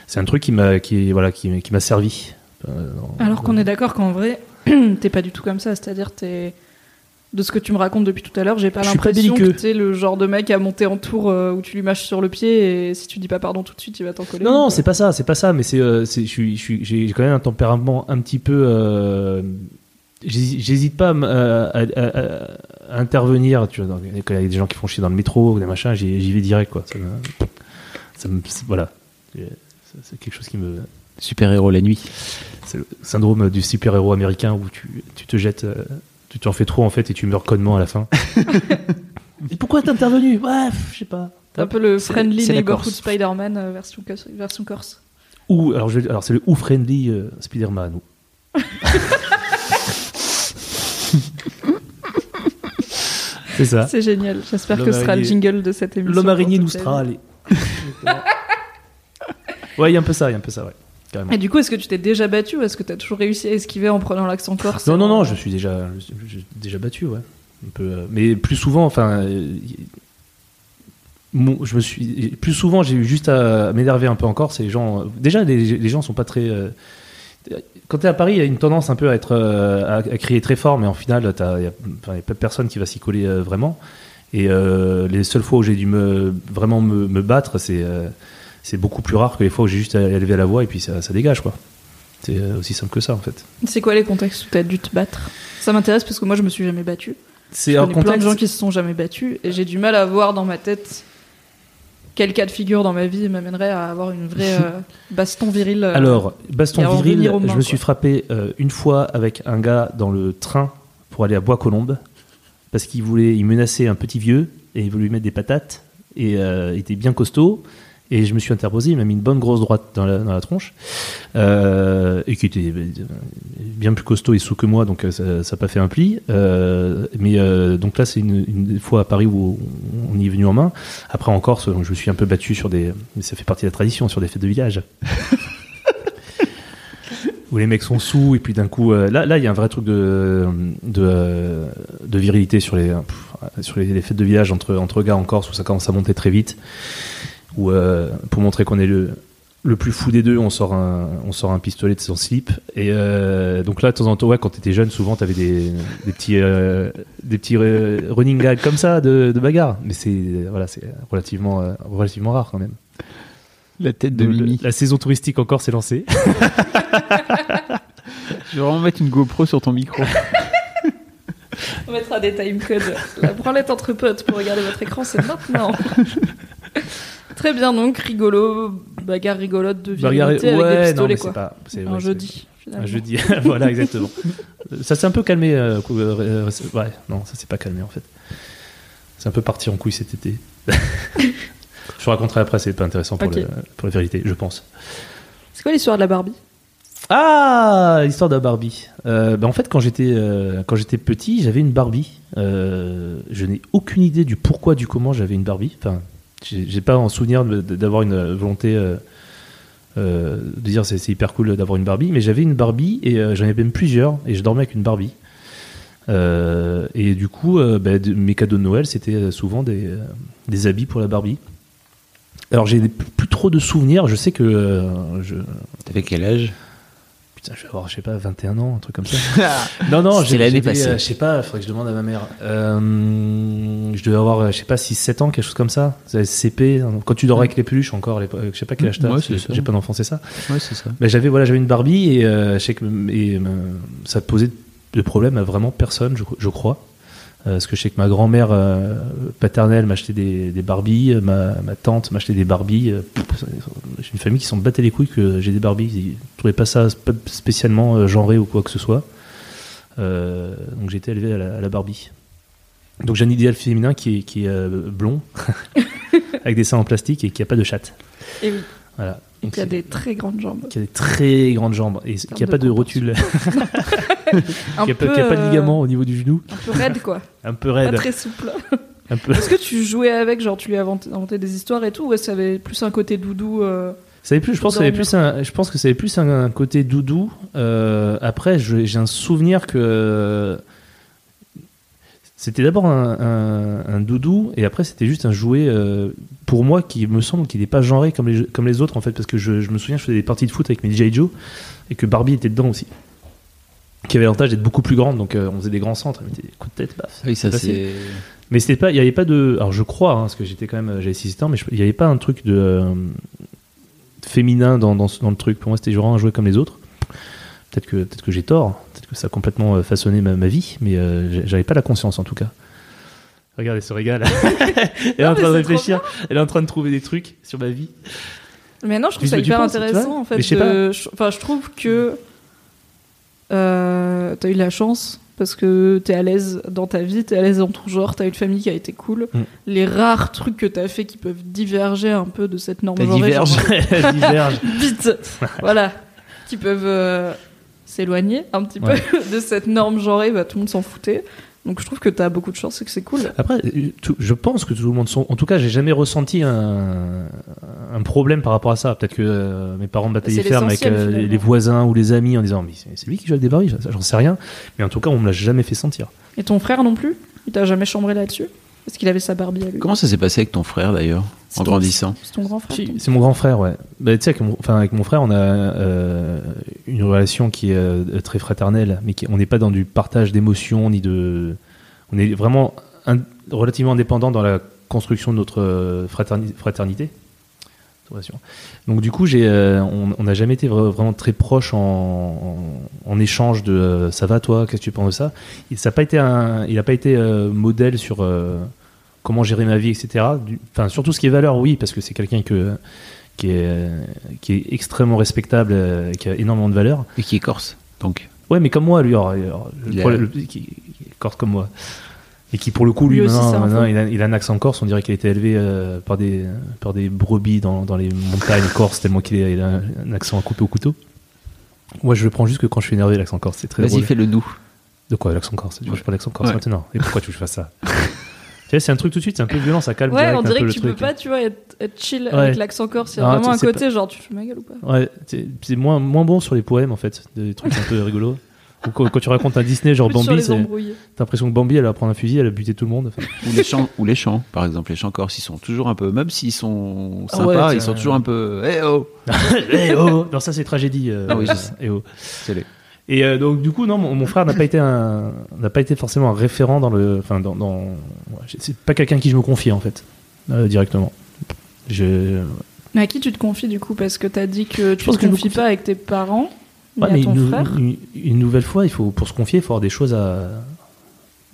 c'est un truc qui m'a, qui, voilà, qui, qui m'a servi. euh, Alors qu'on est d'accord qu'en vrai, t'es pas du tout comme ça. C'est-à-dire, t'es. De ce que tu me racontes depuis tout à l'heure, j'ai pas l'impression que t'es le genre de mec à monter en tour euh, où tu lui mâches sur le pied et si tu dis pas pardon tout de suite, il va t'en coller. Non, non, c'est pas ça, c'est pas ça, mais c'est, euh, j'ai quand même un tempérament un petit peu. euh, J'hésite pas à, m- à- à- à- à intervenir. Tu vois, quand il y a des gens qui font chier dans le métro ou des machins, j'y, vais direct, quoi. Ça me, ça me- c'est- voilà, c'est quelque chose qui me. Super héros la nuit. C'est le syndrome du super-héros américain où tu, tu te jettes, euh, tu t'en fais trop en fait et tu meurs connement à la fin. et pourquoi t'es intervenu? Ouais, pff, je sais pas. C'est un peu le friendly neighborhood. Spider-Man euh, version, corse- version corse. Ou alors, je alors c'est le ou friendly euh, Spider-Man. c'est ça. C'est génial. J'espère que ce sera le jingle de cette émission. L'homme araignée nous sera allé. ouais, il y a un peu ça, il y a un peu ça, ouais. Carrément. Et du coup, est-ce que tu t'es déjà battu ou est-ce que t'as toujours réussi à esquiver en prenant l'accent corse Non, et non, en- non, je suis déjà, je suis- déjà battu, ouais. Un peu, euh, mais plus souvent, enfin, euh, mon- je me suis, plus souvent, j'ai eu juste à m'énerver un peu encore. C'est les gens, déjà, les, les gens sont pas très. euh, quand tu es à Paris, il y a une tendance un peu à être, euh, à, à crier très fort, mais en final, il y a, a pas personne qui va s'y coller euh, vraiment. Et euh, les seules fois où j'ai dû me vraiment me, me battre, c'est euh, beaucoup plus rare que les fois où j'ai juste à élever la voix et puis ça, ça dégage, quoi. C'est aussi simple que ça, en fait. C'est quoi les contextes où t'as dû te battre? Ça m'intéresse parce que moi, je me suis jamais battu. C'est un connais plein de contexte. gens qui se sont jamais battus et j'ai du mal à voir dans ma tête quel cas de figure dans ma vie m'amènerait à avoir une vraie euh, baston viril. euh, Alors, baston viril, je me quoi. suis frappé euh, une fois avec un gars dans le train pour aller à Bois-Colombes parce qu'il voulait, il menaçait un petit vieux et il voulait lui mettre des patates et il était bien costaud. Et je me suis interposé, il m'a mis une bonne grosse droite dans la, dans la tronche, euh, et qui était euh, bien plus costaud et sous que moi, donc euh, ça n'a pas fait un pli. Euh, mais euh, donc là, c'est une, une fois à Paris où on y est venu en main. Après en Corse, donc je me suis un peu battu sur des, mais ça fait partie de la tradition, sur des fêtes de village où les mecs sont sous et puis d'un coup euh, là là il y a un vrai truc de de, de virilité sur les pff, sur les, les fêtes de village entre entre gars en Corse où ça commence à monter très vite où euh, pour montrer qu'on est le le plus fou des deux on sort un on sort un pistolet de son slip et euh, donc là de temps en temps ouais quand t'étais jeune souvent t'avais des des petits euh, des petits euh, running gags comme ça de, de bagarre mais c'est voilà c'est relativement euh, relativement rare quand même La tête de Mimi. la saison touristique en Corse est lancée Je vais vraiment mettre une GoPro sur ton micro. On mettra des timecodes. La branlette entre potes pour regarder votre écran, c'est maintenant. Très bien, donc rigolo, bagarre rigolote de virilité avec des ouais, non, pistolets quoi. pas. Un ouais, jeudi. Un jeudi, voilà, exactement. ça s'est un peu calmé. euh, euh, euh, ouais, non, ça s'est pas calmé en fait. C'est un peu parti en couille cet été. je vous raconterai après, c'est pas intéressant pour, Ok. le- pour la vérité, je pense. C'est quoi l'histoire de la Barbie? Ah, l'histoire de la Barbie. Euh, ben, en fait, quand j'étais euh, quand j'étais petit, j'avais une Barbie. Euh, je n'ai aucune idée du pourquoi, du comment j'avais une Barbie. Enfin, j'ai pas en souvenir d'avoir une volonté euh, euh, de dire c'est hyper cool d'avoir une Barbie, mais j'avais une Barbie et euh, j'en avais même plusieurs et je dormais avec une Barbie. Et du coup, de- mes cadeaux de Noël, c'était souvent des, des habits pour la Barbie. Alors j'ai plus trop de souvenirs. Je sais que T'avais quel âge? Putain, je vais avoir, je sais pas, 21 ans, un truc comme ça. non, non, C'était j'ai- l'année passée. euh, je sais pas, faudrait que je demande à ma mère. Euh, je devais avoir, euh, je sais pas, 6-7 ans, quelque chose comme ça. CP, hein, quand tu dors avec les peluches encore, à l'époque, je sais pas quel âge t'as, Ouais, j'ai pas d'enfant, c'est ça. Ouais, c'est ça. Mais j'avais, voilà, j'avais une Barbie et, euh, je sais que et, euh, ça posait de problème à vraiment personne, je, je crois. Euh, parce que je sais que ma grand-mère euh, paternelle m'achetait des, des Barbies, ma, ma tante m'achetait des Barbies. Euh, J'ai une famille qui s'en battait les couilles que j'ai des Barbies. Ils trouvaient pas ça sp- spécialement genré ou quoi que ce soit. Euh, donc j'ai été élevé à la, à la Barbie. Donc j'ai un idéal féminin qui est, qui est euh, blond, avec des seins en plastique et qui a pas de chatte. Et oui, Voilà. Donc qui a des très grandes jambes. qui a des très grandes jambes et qui a de pas de rotule, qui a, pas- pas de euh, ligament au niveau du genou, Un peu raide, quoi. un peu Pas raide, très souple. peu. Est-ce que tu jouais avec, genre tu lui inventé des histoires et tout, ou est-ce que ça avait plus un côté doudou euh, Ça avait plus, je pense, que ça avait plus un, je pense que ça avait plus un, un côté doudou. Euh, après, j'ai un souvenir que c'était d'abord un, un- un doudou et après c'était juste un jouet euh, pour moi qui me semble qu'il n'est pas genré comme les, comme les autres en fait parce que je, je me souviens je faisais des parties de foot avec mes G.I. Joe et que Barbie était dedans aussi qui avait l'avantage d'être beaucoup plus grande donc euh, on faisait des grands centres elle mettait des coups de tête baf Oui, ça c'est. mais c'était pas, il y avait pas de, alors je crois, hein, parce que j'étais quand même, j'avais 6 ans, mais il y avait pas un truc de euh, féminin dans, dans, dans le truc. Pour moi, c'était genre un jouet comme les autres. Peut-être que, peut-être que j'ai tort, peut-être que ça a complètement euh, façonné ma, ma vie, mais euh, j'avais pas la conscience en tout cas. Regarde, elle se régale. elle est Non, en train de réfléchir. Elle est en train de trouver des trucs sur ma vie. Mais non, je trouve ça hyper penses, intéressant en fait. Je de- Enfin, je trouve que euh, t'as eu de la chance parce que t'es à l'aise dans ta vie, t'es à l'aise dans ton genre, t'as une famille qui a été cool. Mm. Les rares trucs que t'as fait qui peuvent diverger un peu de cette norme diverge. genre, Elle diverge. vite, voilà, qui peuvent euh, s'éloigner un petit Ouais. peu de cette norme genrée, bah, tout le monde s'en foutait. Donc je trouve que t'as beaucoup de chance et que c'est cool. Après, euh, je pense que tout le monde sont. En tout cas, j'ai jamais ressenti un, un problème par rapport à ça. Peut-être que euh, mes parents me battaient C'est les fermes avec euh, les, voisins ou les amis en disant Mais c'est lui qui joue avec des Barbies, ça, j'en sais rien. Mais en tout cas, on me l'a jamais fait sentir. Et ton frère non plus? Il t'a jamais chambré là-dessus? Parce qu'il avait sa Barbie à lui. Comment ça s'est passé avec ton frère d'ailleurs, en ton- grandissant C'est ton grand frère Si, C'est mon grand frère, ouais. Bah, tu sais, avec mon, enfin, avec mon frère, on a euh, une relation qui est euh, très fraternelle, mais qui, on n'est pas dans du partage d'émotions ni de. On est vraiment in- relativement indépendant dans la construction de notre euh, fraterni- fraternité. Donc du coup, j'ai, euh, on n'a jamais été vra- vraiment très proches en, en, en échange de euh, ça va toi, qu'est-ce que tu penses de ça? Il, ça a pas été un, il n'a pas été euh, modèle sur euh, comment gérer ma vie, etc. Du- Enfin, surtout ce qui est valeur, oui, parce que c'est quelqu'un que qui est euh, qui est extrêmement respectable, qui a énormément de valeur. Et qui est corse, donc. Ouais, mais comme moi, lui, alors, alors, le Il a- problème- le- qui, qui est corse comme moi. Et qui, pour le coup, lui, Lui maintenant, maintenant, il, a, il a un accent corse. On dirait qu'il a été élevé euh, par, des, par des brebis dans, dans les montagnes corse, tellement qu'il a, il a un, un accent à couper au couteau. Moi, je le prends juste que quand je suis énervé, l'accent corse. C'est très Vas-y, fais le nous. De quoi, l'accent corse? Tu que je parle l'accent corse Ouais. maintenant Et pourquoi tu veux que je fasse ça? Tu sais, c'est un truc tout de suite, c'est un peu violent, ça calme Ouais, direct on un dirait peu que tu truc. peux pas, tu vois, être, être chill Ouais. avec l'accent corse. Il y a vraiment un côté, genre, tu fais ma gueule ou pas? Ouais, c'est c'est moins, moins bon sur les poèmes en fait, des trucs un peu rigolos. Ou quand, quand tu racontes un Disney genre Bambi, t'as l'impression que Bambi elle va prendre un fusil, elle va buter tout le monde. Enfin, Ou les chants, ou les chants, par exemple. Les chants corses, ils sont toujours un peu, même s'ils sont sympas, ouais, ils sont toujours un peu. Eh oh Eh oh Non, ça c'est tragédie. euh, Ah oui, eh oh. C'est les- Et euh, donc du coup, non, mon, mon frère n'a pas été un, n'a pas été forcément un référent dans le, enfin dans, c'est pas quelqu'un à qui je me confie en fait euh, directement. Je, Mais à qui tu te confies du coup? Parce que t'as dit que tu pense te que je me confies confie- pas avec tes parents, mais Ouais, à mais ton une, frère. une- une nouvelle fois, il faut, pour se confier, il faut avoir des choses à,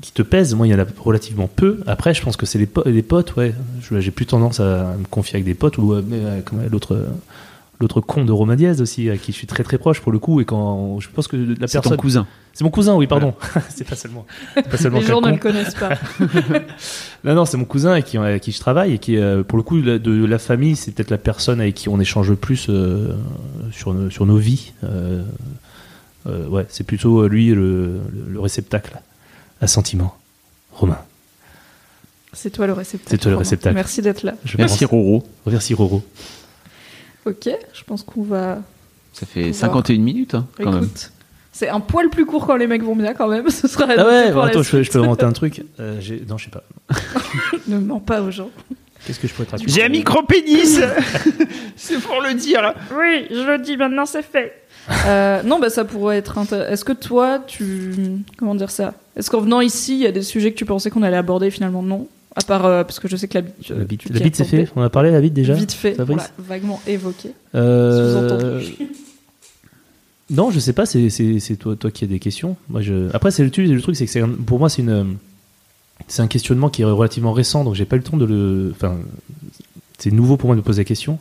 qui te pèsent. Moi, il y en a relativement peu. Après, je pense que c'est les, po- les potes, ouais. J'ai plus tendance à me confier avec des potes ou euh, euh, l'autre. L'autre con de Romain Diaz aussi, à qui je suis très très proche pour le coup, et quand je pense que la C'est ton personne. cousin. C'est mon cousin, oui, pardon. c'est pas seulement. Pas seulement Les gens ne con. le connaissent pas. Non, non, c'est mon cousin avec qui, avec qui je travaille et qui, euh, pour le coup, de la famille, c'est peut-être la personne avec qui on échange le plus euh, sur, nos- sur nos vies. Euh, euh, ouais, c'est plutôt lui le, le- le réceptacle à sentiments. Romain. C'est toi le réceptacle. C'est toi le réceptacle. Merci d'être là. Je Merci pense- Roro. Merci Roro. Ok, je pense qu'on va. Ça fait Pouvoir. 51 minutes, hein, quand même. Écoute, c'est un poil plus court quand les mecs vont bien quand même. Ce sera Ah ouais, pour la attends, je peux, je suite. peux inventer un truc. Euh, j'ai- non, je sais pas. Ne mens pas aux gens. Qu'est-ce que je pourrais te raconter J'ai un micro-pénis C'est pour le dire Oui, je le dis maintenant, c'est fait. Euh, non, bah ça pourrait être. Est-ce que toi, tu. Comment dire ça? Est-ce qu'en venant ici, il y a des sujets que tu pensais qu'on allait aborder finalement? Non À part. euh, parce que je sais que la bite. La bite, tu la bite, c'est fait On a parlé la bite déjà Vite fait, on l'a vaguement évoqué. Euh. Non, je sais pas, c'est, toi, toi qui as des questions. Moi, je... Après, c'est le, truc, c'est que pour moi, c'est une. c'est un questionnement qui est relativement récent, donc j'ai pas eu le temps de le. Enfin, c'est nouveau pour moi de me poser la question.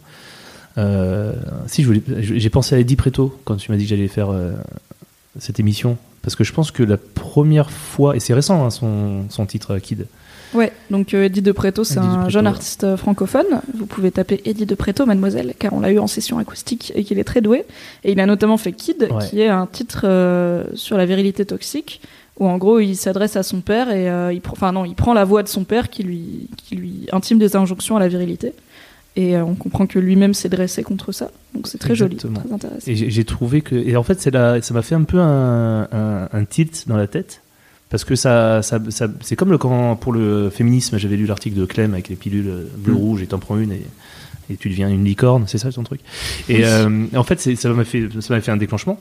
Euh, si j'ai pensé à Eddie Preto quand tu m'as dit que j'allais faire euh, cette émission, parce que je pense que la première fois, et c'est récent hein, son, son titre Kid. Ouais, donc euh, Eddie de Preto, c'est un jeune artiste euh, francophone. Vous pouvez taper Eddie de Preto, mademoiselle, car on l'a eu en session acoustique et qu'il est très doué. Et il a notamment fait Kid, Ouais. qui est un titre euh, sur la virilité toxique, où en gros il s'adresse à son père et euh, il, prend- enfin non, il prend la voix de son père qui lui, qui lui intime des injonctions à la virilité. Et on comprend que lui-même s'est dressé contre ça. Donc c'est très Exactement. joli, très intéressant. Et j'ai trouvé que. Et en fait, la, ça m'a fait un peu un, un, un tilt dans la tête. Parce que ça, ça, ça- c'est comme le, quand, pour le féminisme, j'avais lu l'article de Clem avec les pilules bleu-rouge et t'en prends une et, et tu deviens une licorne, c'est ça ton truc? Et euh, en fait, ça m'a fait, ça m'a fait un déclenchement.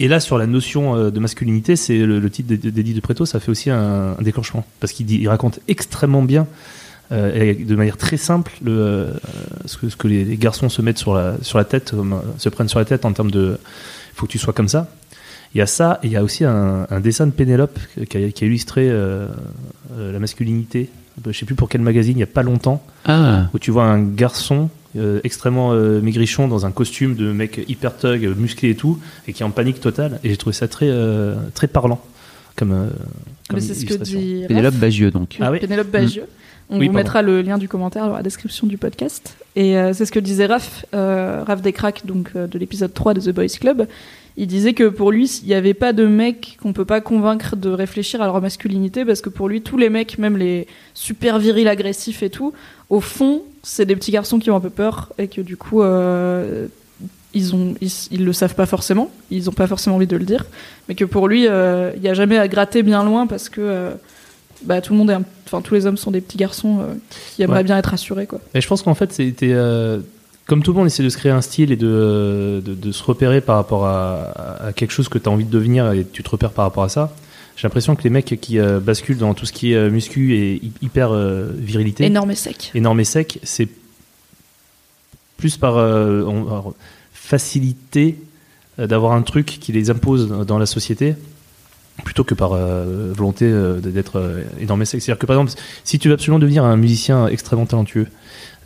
Et là, sur la notion euh, de masculinité, c'est le, le titre d'Eddie de Preto, ça fait aussi un, un déclenchement. Parce qu'il raconte extrêmement bien, euh, et de manière très simple, le, euh, ce, que, ce que les, les garçons se mettent sur la, sur la tête, euh, se prennent sur la tête en termes de il faut que tu sois comme ça. Il y a ça, et il y a aussi un, un dessin de Pénélope qui a, qui a illustré euh, euh, la masculinité. Je sais plus pour quel magazine, il n'y a pas longtemps, Ah, où tu vois un garçon euh, extrêmement euh, maigrichon dans un costume de mec hyper thug, musclé et tout, et qui est en panique totale. Et j'ai trouvé ça très, euh, très parlant comme, euh, comme Mais c'est ce que dit. Pénélope Bagieux, donc. Ah oui Pénélope Bagieux. On Oui, vous pardon. mettra le lien du commentaire dans la description du podcast. Et euh, c'est ce que disait Raph, euh, Raph Descraques, donc euh, de l'épisode 3 de The Boys Club. Il disait que pour lui, il n'y avait pas de mecs qu'on peut pas convaincre de réfléchir à leur masculinité parce que pour lui, tous les mecs, même les super virils agressifs et tout, au fond, c'est des petits garçons qui ont un peu peur et que du coup, euh, ils, ont, ils, ils le savent pas forcément, ils ont pas forcément envie de le dire, mais que pour lui, euh, il n'y a jamais à gratter bien loin parce que euh, bah, tout le monde est, un- enfin tous les hommes sont des petits garçons euh, qui aimeraient Ouais. bien être assurés quoi. Et je pense qu'en fait, c'était. Comme tout le monde essaie de se créer un style et de, de, de se repérer par rapport à, à quelque chose que tu as envie de devenir et tu te repères par rapport à ça, j'ai l'impression que les mecs qui euh, basculent dans tout ce qui est euh, muscu et hy- hyper euh, virilité, Énorme et sec. énorme et sec, c'est plus par on- facilité d'avoir un truc qui les impose dans la société plutôt que par volonté d'être énorme et sec. C'est-à-dire que par exemple, si tu veux absolument devenir un musicien extrêmement talentueux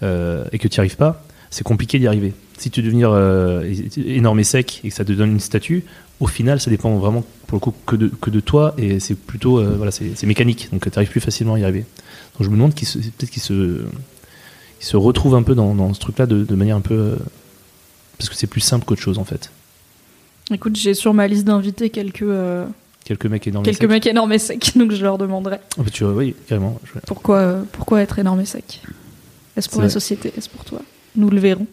et que tu n'y arrives pas, c'est compliqué d'y arriver. Si tu devenir euh, énorme et sec et que ça te donne une statue, au final, ça dépend vraiment pour le coup que de, que de toi et c'est plutôt euh, voilà, c'est mécanique, donc tu arrives plus facilement à y arriver. Donc je me demande peut-être qu'il se, il se retrouve un peu dans, dans ce truc-là de, de manière un peu euh, parce que c'est plus simple qu'autre chose en fait. Écoute, j'ai sur ma liste d'invités quelques euh, Quelques mecs énormes. et secs. mecs énormes et secs, donc je leur demanderai Ah bah, tu vois, oui, carrément. je- pourquoi euh, pourquoi être énorme et sec. Est-ce pour la vrai. société, est-ce pour toi? Nous le verrons.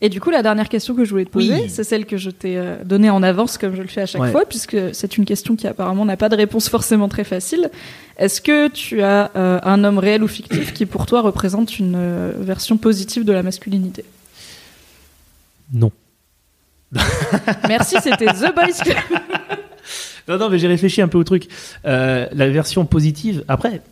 Et du coup, la dernière question que je voulais te poser, Oui. c'est celle que je t'ai euh, donnée en avance, comme je le fais à chaque Ouais. fois, puisque c'est une question qui apparemment n'a pas de réponse forcément très facile. Est-ce que tu as euh, un homme réel ou fictif qui, pour toi, représente une euh, version positive de la masculinité? Non. Merci, c'était The Boys Club. Non, non, mais j'ai réfléchi un peu au truc. Euh, la version positive, après,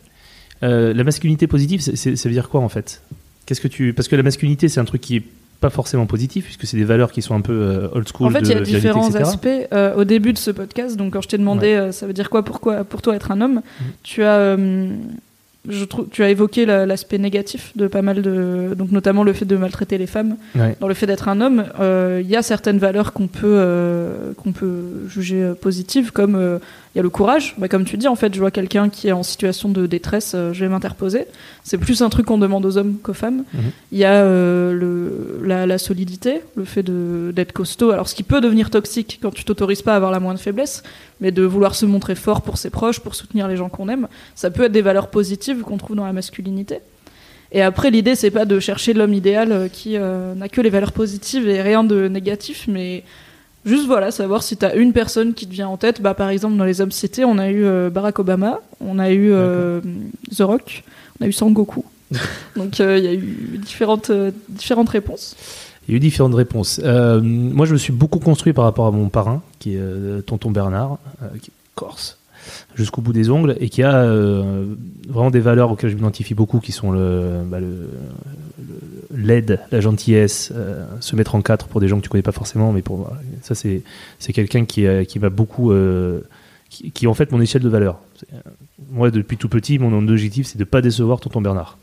euh, la masculinité positive, c'est- c'est- ça veut dire quoi en fait? Qu'est-ce que tu Parce que la masculinité, c'est un truc qui est pas forcément positif, puisque c'est des valeurs qui sont un peu euh, old school. En fait, il y a différents etc. aspects. Euh, au début de ce podcast, donc quand je t'ai demandé euh, ça veut dire quoi pourquoi, pour toi être un homme, Mhm. tu as, euh, je trouve, tu as évoqué la- l'aspect négatif de pas mal de, donc notamment le fait de maltraiter les femmes. Ouais. Dans le fait d'être un homme, il y a certaines valeurs qu'on peut, qu'on peut juger positives, comme il y a le courage. Bah, comme tu dis, en fait, je vois quelqu'un qui est en situation de détresse, euh, je vais m'interposer. C'est plus un truc qu'on demande aux hommes qu'aux femmes. Mhm. Il y a euh, le, la, la solidité, le fait d'être costaud. Alors, ce qui peut devenir toxique quand tu t'autorises pas à avoir la moindre faiblesse, mais de vouloir se montrer fort pour ses proches, pour soutenir les gens qu'on aime, ça peut être des valeurs positives qu'on trouve dans la masculinité. Et après, l'idée, c'est pas de chercher l'homme idéal euh, qui euh, n'a que les valeurs positives et rien de négatif, mais juste voilà, savoir si t'as une personne qui te vient en tête. Bah, par exemple, dans les hommes cités, on a eu euh, Barack Obama, on a eu euh, The Rock, on a eu Sangoku. Donc, euh, il y a eu différentes, différentes réponses. Il y a eu différentes réponses. Moi, je me suis beaucoup construit par rapport à mon parrain, qui est Tonton Bernard, qui est corse, jusqu'au bout des ongles, et qui a euh, vraiment des valeurs auxquelles je m'identifie beaucoup, qui sont le, bah, l'aide, la gentillesse, euh, se mettre en quatre pour des gens que tu connais pas forcément, mais pour ça, c'est c'est quelqu'un qui, euh, qui m'a beaucoup, qui, est en fait mon échelle de valeur. Moi, depuis tout petit, mon objectif, c'est de pas décevoir tonton Bernard.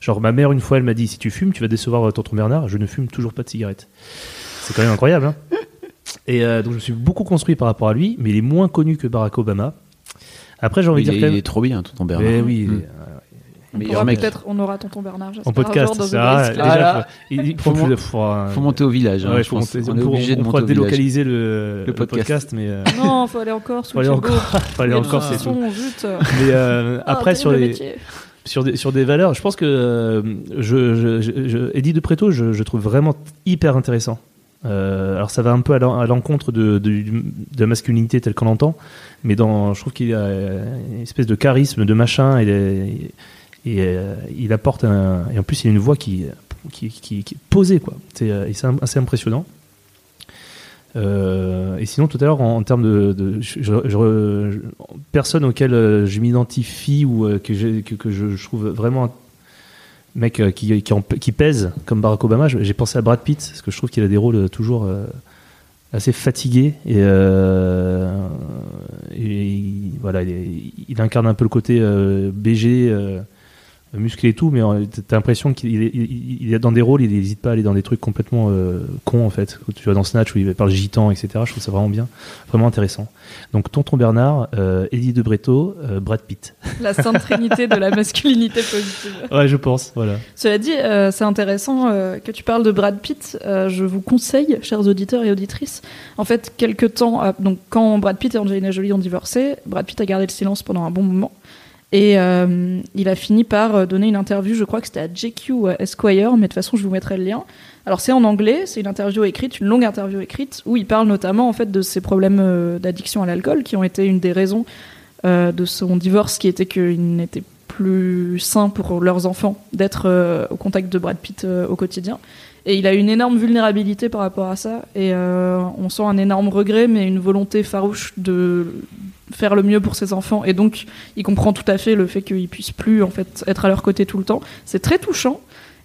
Genre, ma mère, une fois, elle m'a dit si tu fumes, tu vas décevoir tonton Bernard. Je ne fume toujours pas de cigarette. C'est quand même incroyable. Hein et donc, je me suis beaucoup construit par rapport à lui, mais il est moins connu que Barack Obama. Après, j'ai envie il, de dire est, quand même. il est trop bien, tonton Bernard. Mais oui, Mm. il est- On pourra peut-être, on aura tonton Bernard. en podcast, ça. Déjà. Ah, faut- il, faut faut, mon- faut- Faut monter au village. hein, Ouais, je faut pense. monter- On on est pourra- obligé de on pourra monter au village. délocaliser le, le podcast. podcast. mais euh, Non, faut aller encore. faut aller faut aller encore, du c'est tout. Mais euh, Ah, après, sur les, des, sur des valeurs, je pense que euh, je, je, je, je- Eddie de Preto, je, je trouve vraiment hyper intéressant. Euh, alors ça va un peu à l'en- à l'encontre de, de, la masculinité telle qu'on l'entend, mais dans, je trouve qu'il a une espèce de charisme, de machin, et, et, euh, il apporte un, et en plus il a une voix qui, qui, qui, est posée quoi. C'est euh, assez impressionnant. Et sinon, tout à l'heure, en, termes de, de- je- je- personne auquel je m'identifie ou que, que, que je, trouve vraiment mec euh, qui, pèse comme Barack Obama, j'ai pensé à Brad Pitt parce que je trouve qu'il a des rôles euh, toujours euh, assez fatigués et, euh, voilà, il, il incarne un peu le côté BG. Musclé et tout, mais t'as l'impression qu'il est, dans des rôles, il n'hésite pas à aller dans des trucs complètement euh, cons en fait. Tu vas dans Snatch où il parle gitan, etc. Je trouve ça vraiment bien, vraiment intéressant. Donc Tonton Bernard, euh, Eddie de Bretto, euh, Brad Pitt. La sainte trinité de la masculinité positive. Ouais, je pense, voilà. Cela dit, euh, c'est intéressant que tu parles de Brad Pitt. Je vous conseille, chers auditeurs et auditrices, en fait, quelques temps, donc quand Brad Pitt et Angelina Jolie ont divorcé, Brad Pitt a gardé le silence pendant un bon moment. Et euh, il a fini par euh, donner une interview, je crois que c'était à JQ à Esquire, mais de toute façon, je vous mettrai le lien. Alors, c'est en anglais, c'est une interview écrite, une longue interview écrite, où il parle notamment en fait de ses problèmes euh, d'addiction à l'alcool, qui ont été une des raisons euh, de son divorce, qui était qu'il n'était plus sain pour leurs enfants d'être euh, au contact de Brad Pitt euh, au quotidien. Et il a une énorme vulnérabilité par rapport à ça. Et euh, on sent un énorme regret, mais une volonté farouche de faire le mieux pour ses enfants. Et donc, il comprend tout à fait le fait qu'il puisse plus en fait être à leur côté tout le temps. C'est très touchant.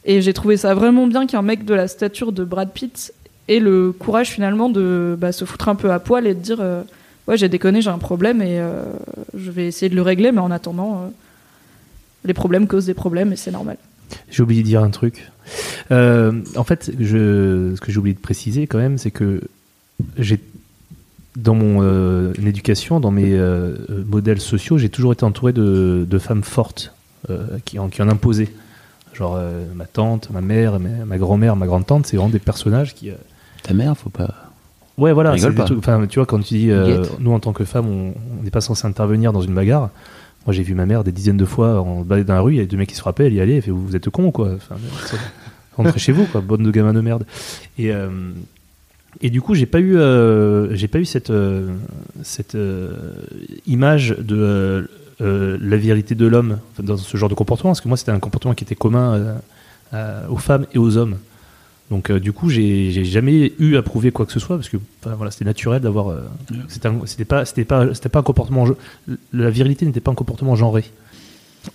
Et j'ai trouvé ça vraiment bien qu'un mec de la stature de Brad Pitt ait le courage finalement de bah, se foutre un peu à poil et de dire euh, ouais j'ai déconné, j'ai un problème et euh, je vais essayer de le régler, mais en attendant euh, les problèmes causent des problèmes et c'est normal. J'ai oublié de dire un truc. En fait, je, ce que j'ai oublié de préciser quand même, c'est que j'ai dans mon euh, éducation, dans mes euh, modèles sociaux, j'ai toujours été entouré de, de femmes fortes euh, qui, en, qui en imposaient. Genre ma tante, ma mère, ma, ma grand-mère, ma grande-tante, c'est vraiment des personnages qui. Ta mère, faut pas. Ouais, voilà. Rigole pas. trucs- tu vois, quand tu dis, nous en tant que femmes, on n'est pas censé intervenir dans une bagarre. Moi, j'ai vu ma mère des dizaines de fois en baladant dans la rue. Il y a deux mecs qui se rappellent, y aller. Elle fait, vous, vous êtes con, quoi. Enfin, rentrez chez vous, quoi. Bonne de gamin de merde. Et et du coup, j'ai pas eu, euh, j'ai pas eu cette euh, cette euh, image de la virilité de l'homme dans ce genre de comportement, parce que moi, c'était un comportement qui était commun aux femmes et aux hommes. Donc du coup, j'ai jamais eu à prouver quoi que ce soit parce que enfin, voilà, c'était naturel d'avoir. c'était pas, c'était pas, c'était pas un comportement. La virilité n'était pas un comportement genré.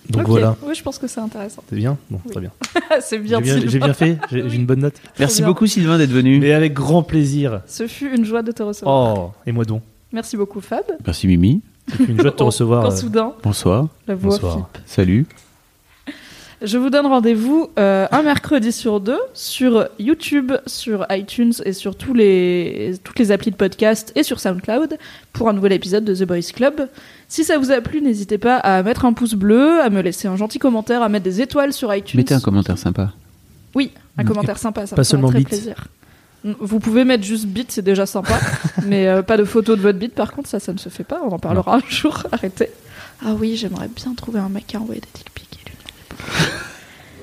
Donc voilà, Oui, je pense que c'est intéressant. c'est bien? Bon, Oui. très bien. c'est J'ai bien, j'ai bien fait. J'ai une bonne note. Merci bien. beaucoup Sylvain d'être venu. Mais avec grand plaisir. Ce fut une joie de te recevoir. Oh, et moi donc? Merci beaucoup, Fab. Merci Mimi. C'est une joie de te recevoir. Quand euh, soudain, Bonsoir. la voix bonsoir. Salut. Je vous donne rendez-vous euh, un mercredi sur deux sur YouTube, sur iTunes et sur tous les, toutes les applis de podcast et sur SoundCloud pour un nouvel épisode de The Boys Club. Si ça vous a plu, n'hésitez pas à mettre un pouce bleu, à me laisser un gentil commentaire, à mettre des étoiles sur iTunes. Mettez un commentaire sympa. Oui, un commentaire sympa, ça Pas me seulement très bite. plaisir. Vous pouvez mettre juste bit, c'est déjà sympa, mais euh, pas de photo de votre bite. Par contre, ça, ça ne se fait pas. On en parlera un jour. Arrêtez. Ah oui, j'aimerais bien trouver un mec qui a envoyé des dick pics.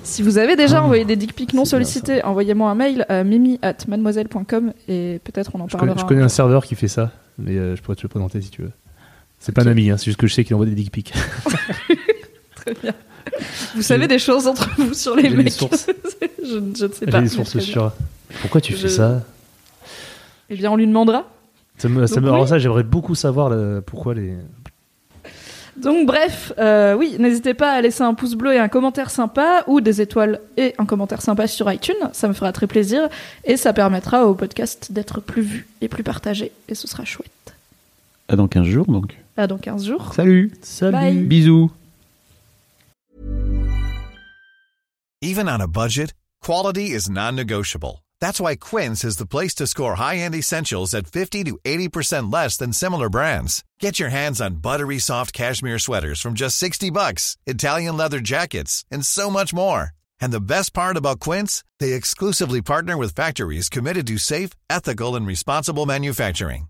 Si vous avez déjà Ah, envoyé des dick pics non sollicités, envoyez-moi un mail à mimi at mademoiselle.com et peut-être on en Je connais, parlera. je connais un serveur qui fait ça, mais euh, je pourrais te le présenter si tu veux. C'est pas un ami, hein, c'est juste que je sais qu'il envoie des dick pics. Très bien. Vous savez des choses entre vous sur les mecs sources. je, je ne sais J'ai pas. des sources sûres. Pourquoi tu Je- fais ça Eh bien, on lui demandera. Ça me, ça oui. ça, j'aimerais beaucoup savoir là, pourquoi les. Donc bref, euh, oui, n'hésitez pas à laisser un pouce bleu et un commentaire sympa, ou des étoiles et un commentaire sympa sur iTunes, ça me fera très plaisir, et ça permettra au podcast d'être plus vu et plus partagé, et ce sera chouette. À dans 15 jours donc. À dans 15 jours. Salut Salut. Bye. Bisous Even on a budget, quality is non-negotiable. That's why Quince is the place to score high-end essentials at 50 to 80% less than similar brands. Get your hands on buttery soft cashmere sweaters from just 60 bucks, Italian leather jackets, and so much more. And the best part about Quince, they exclusively partner with factories committed to safe, ethical, and responsible manufacturing.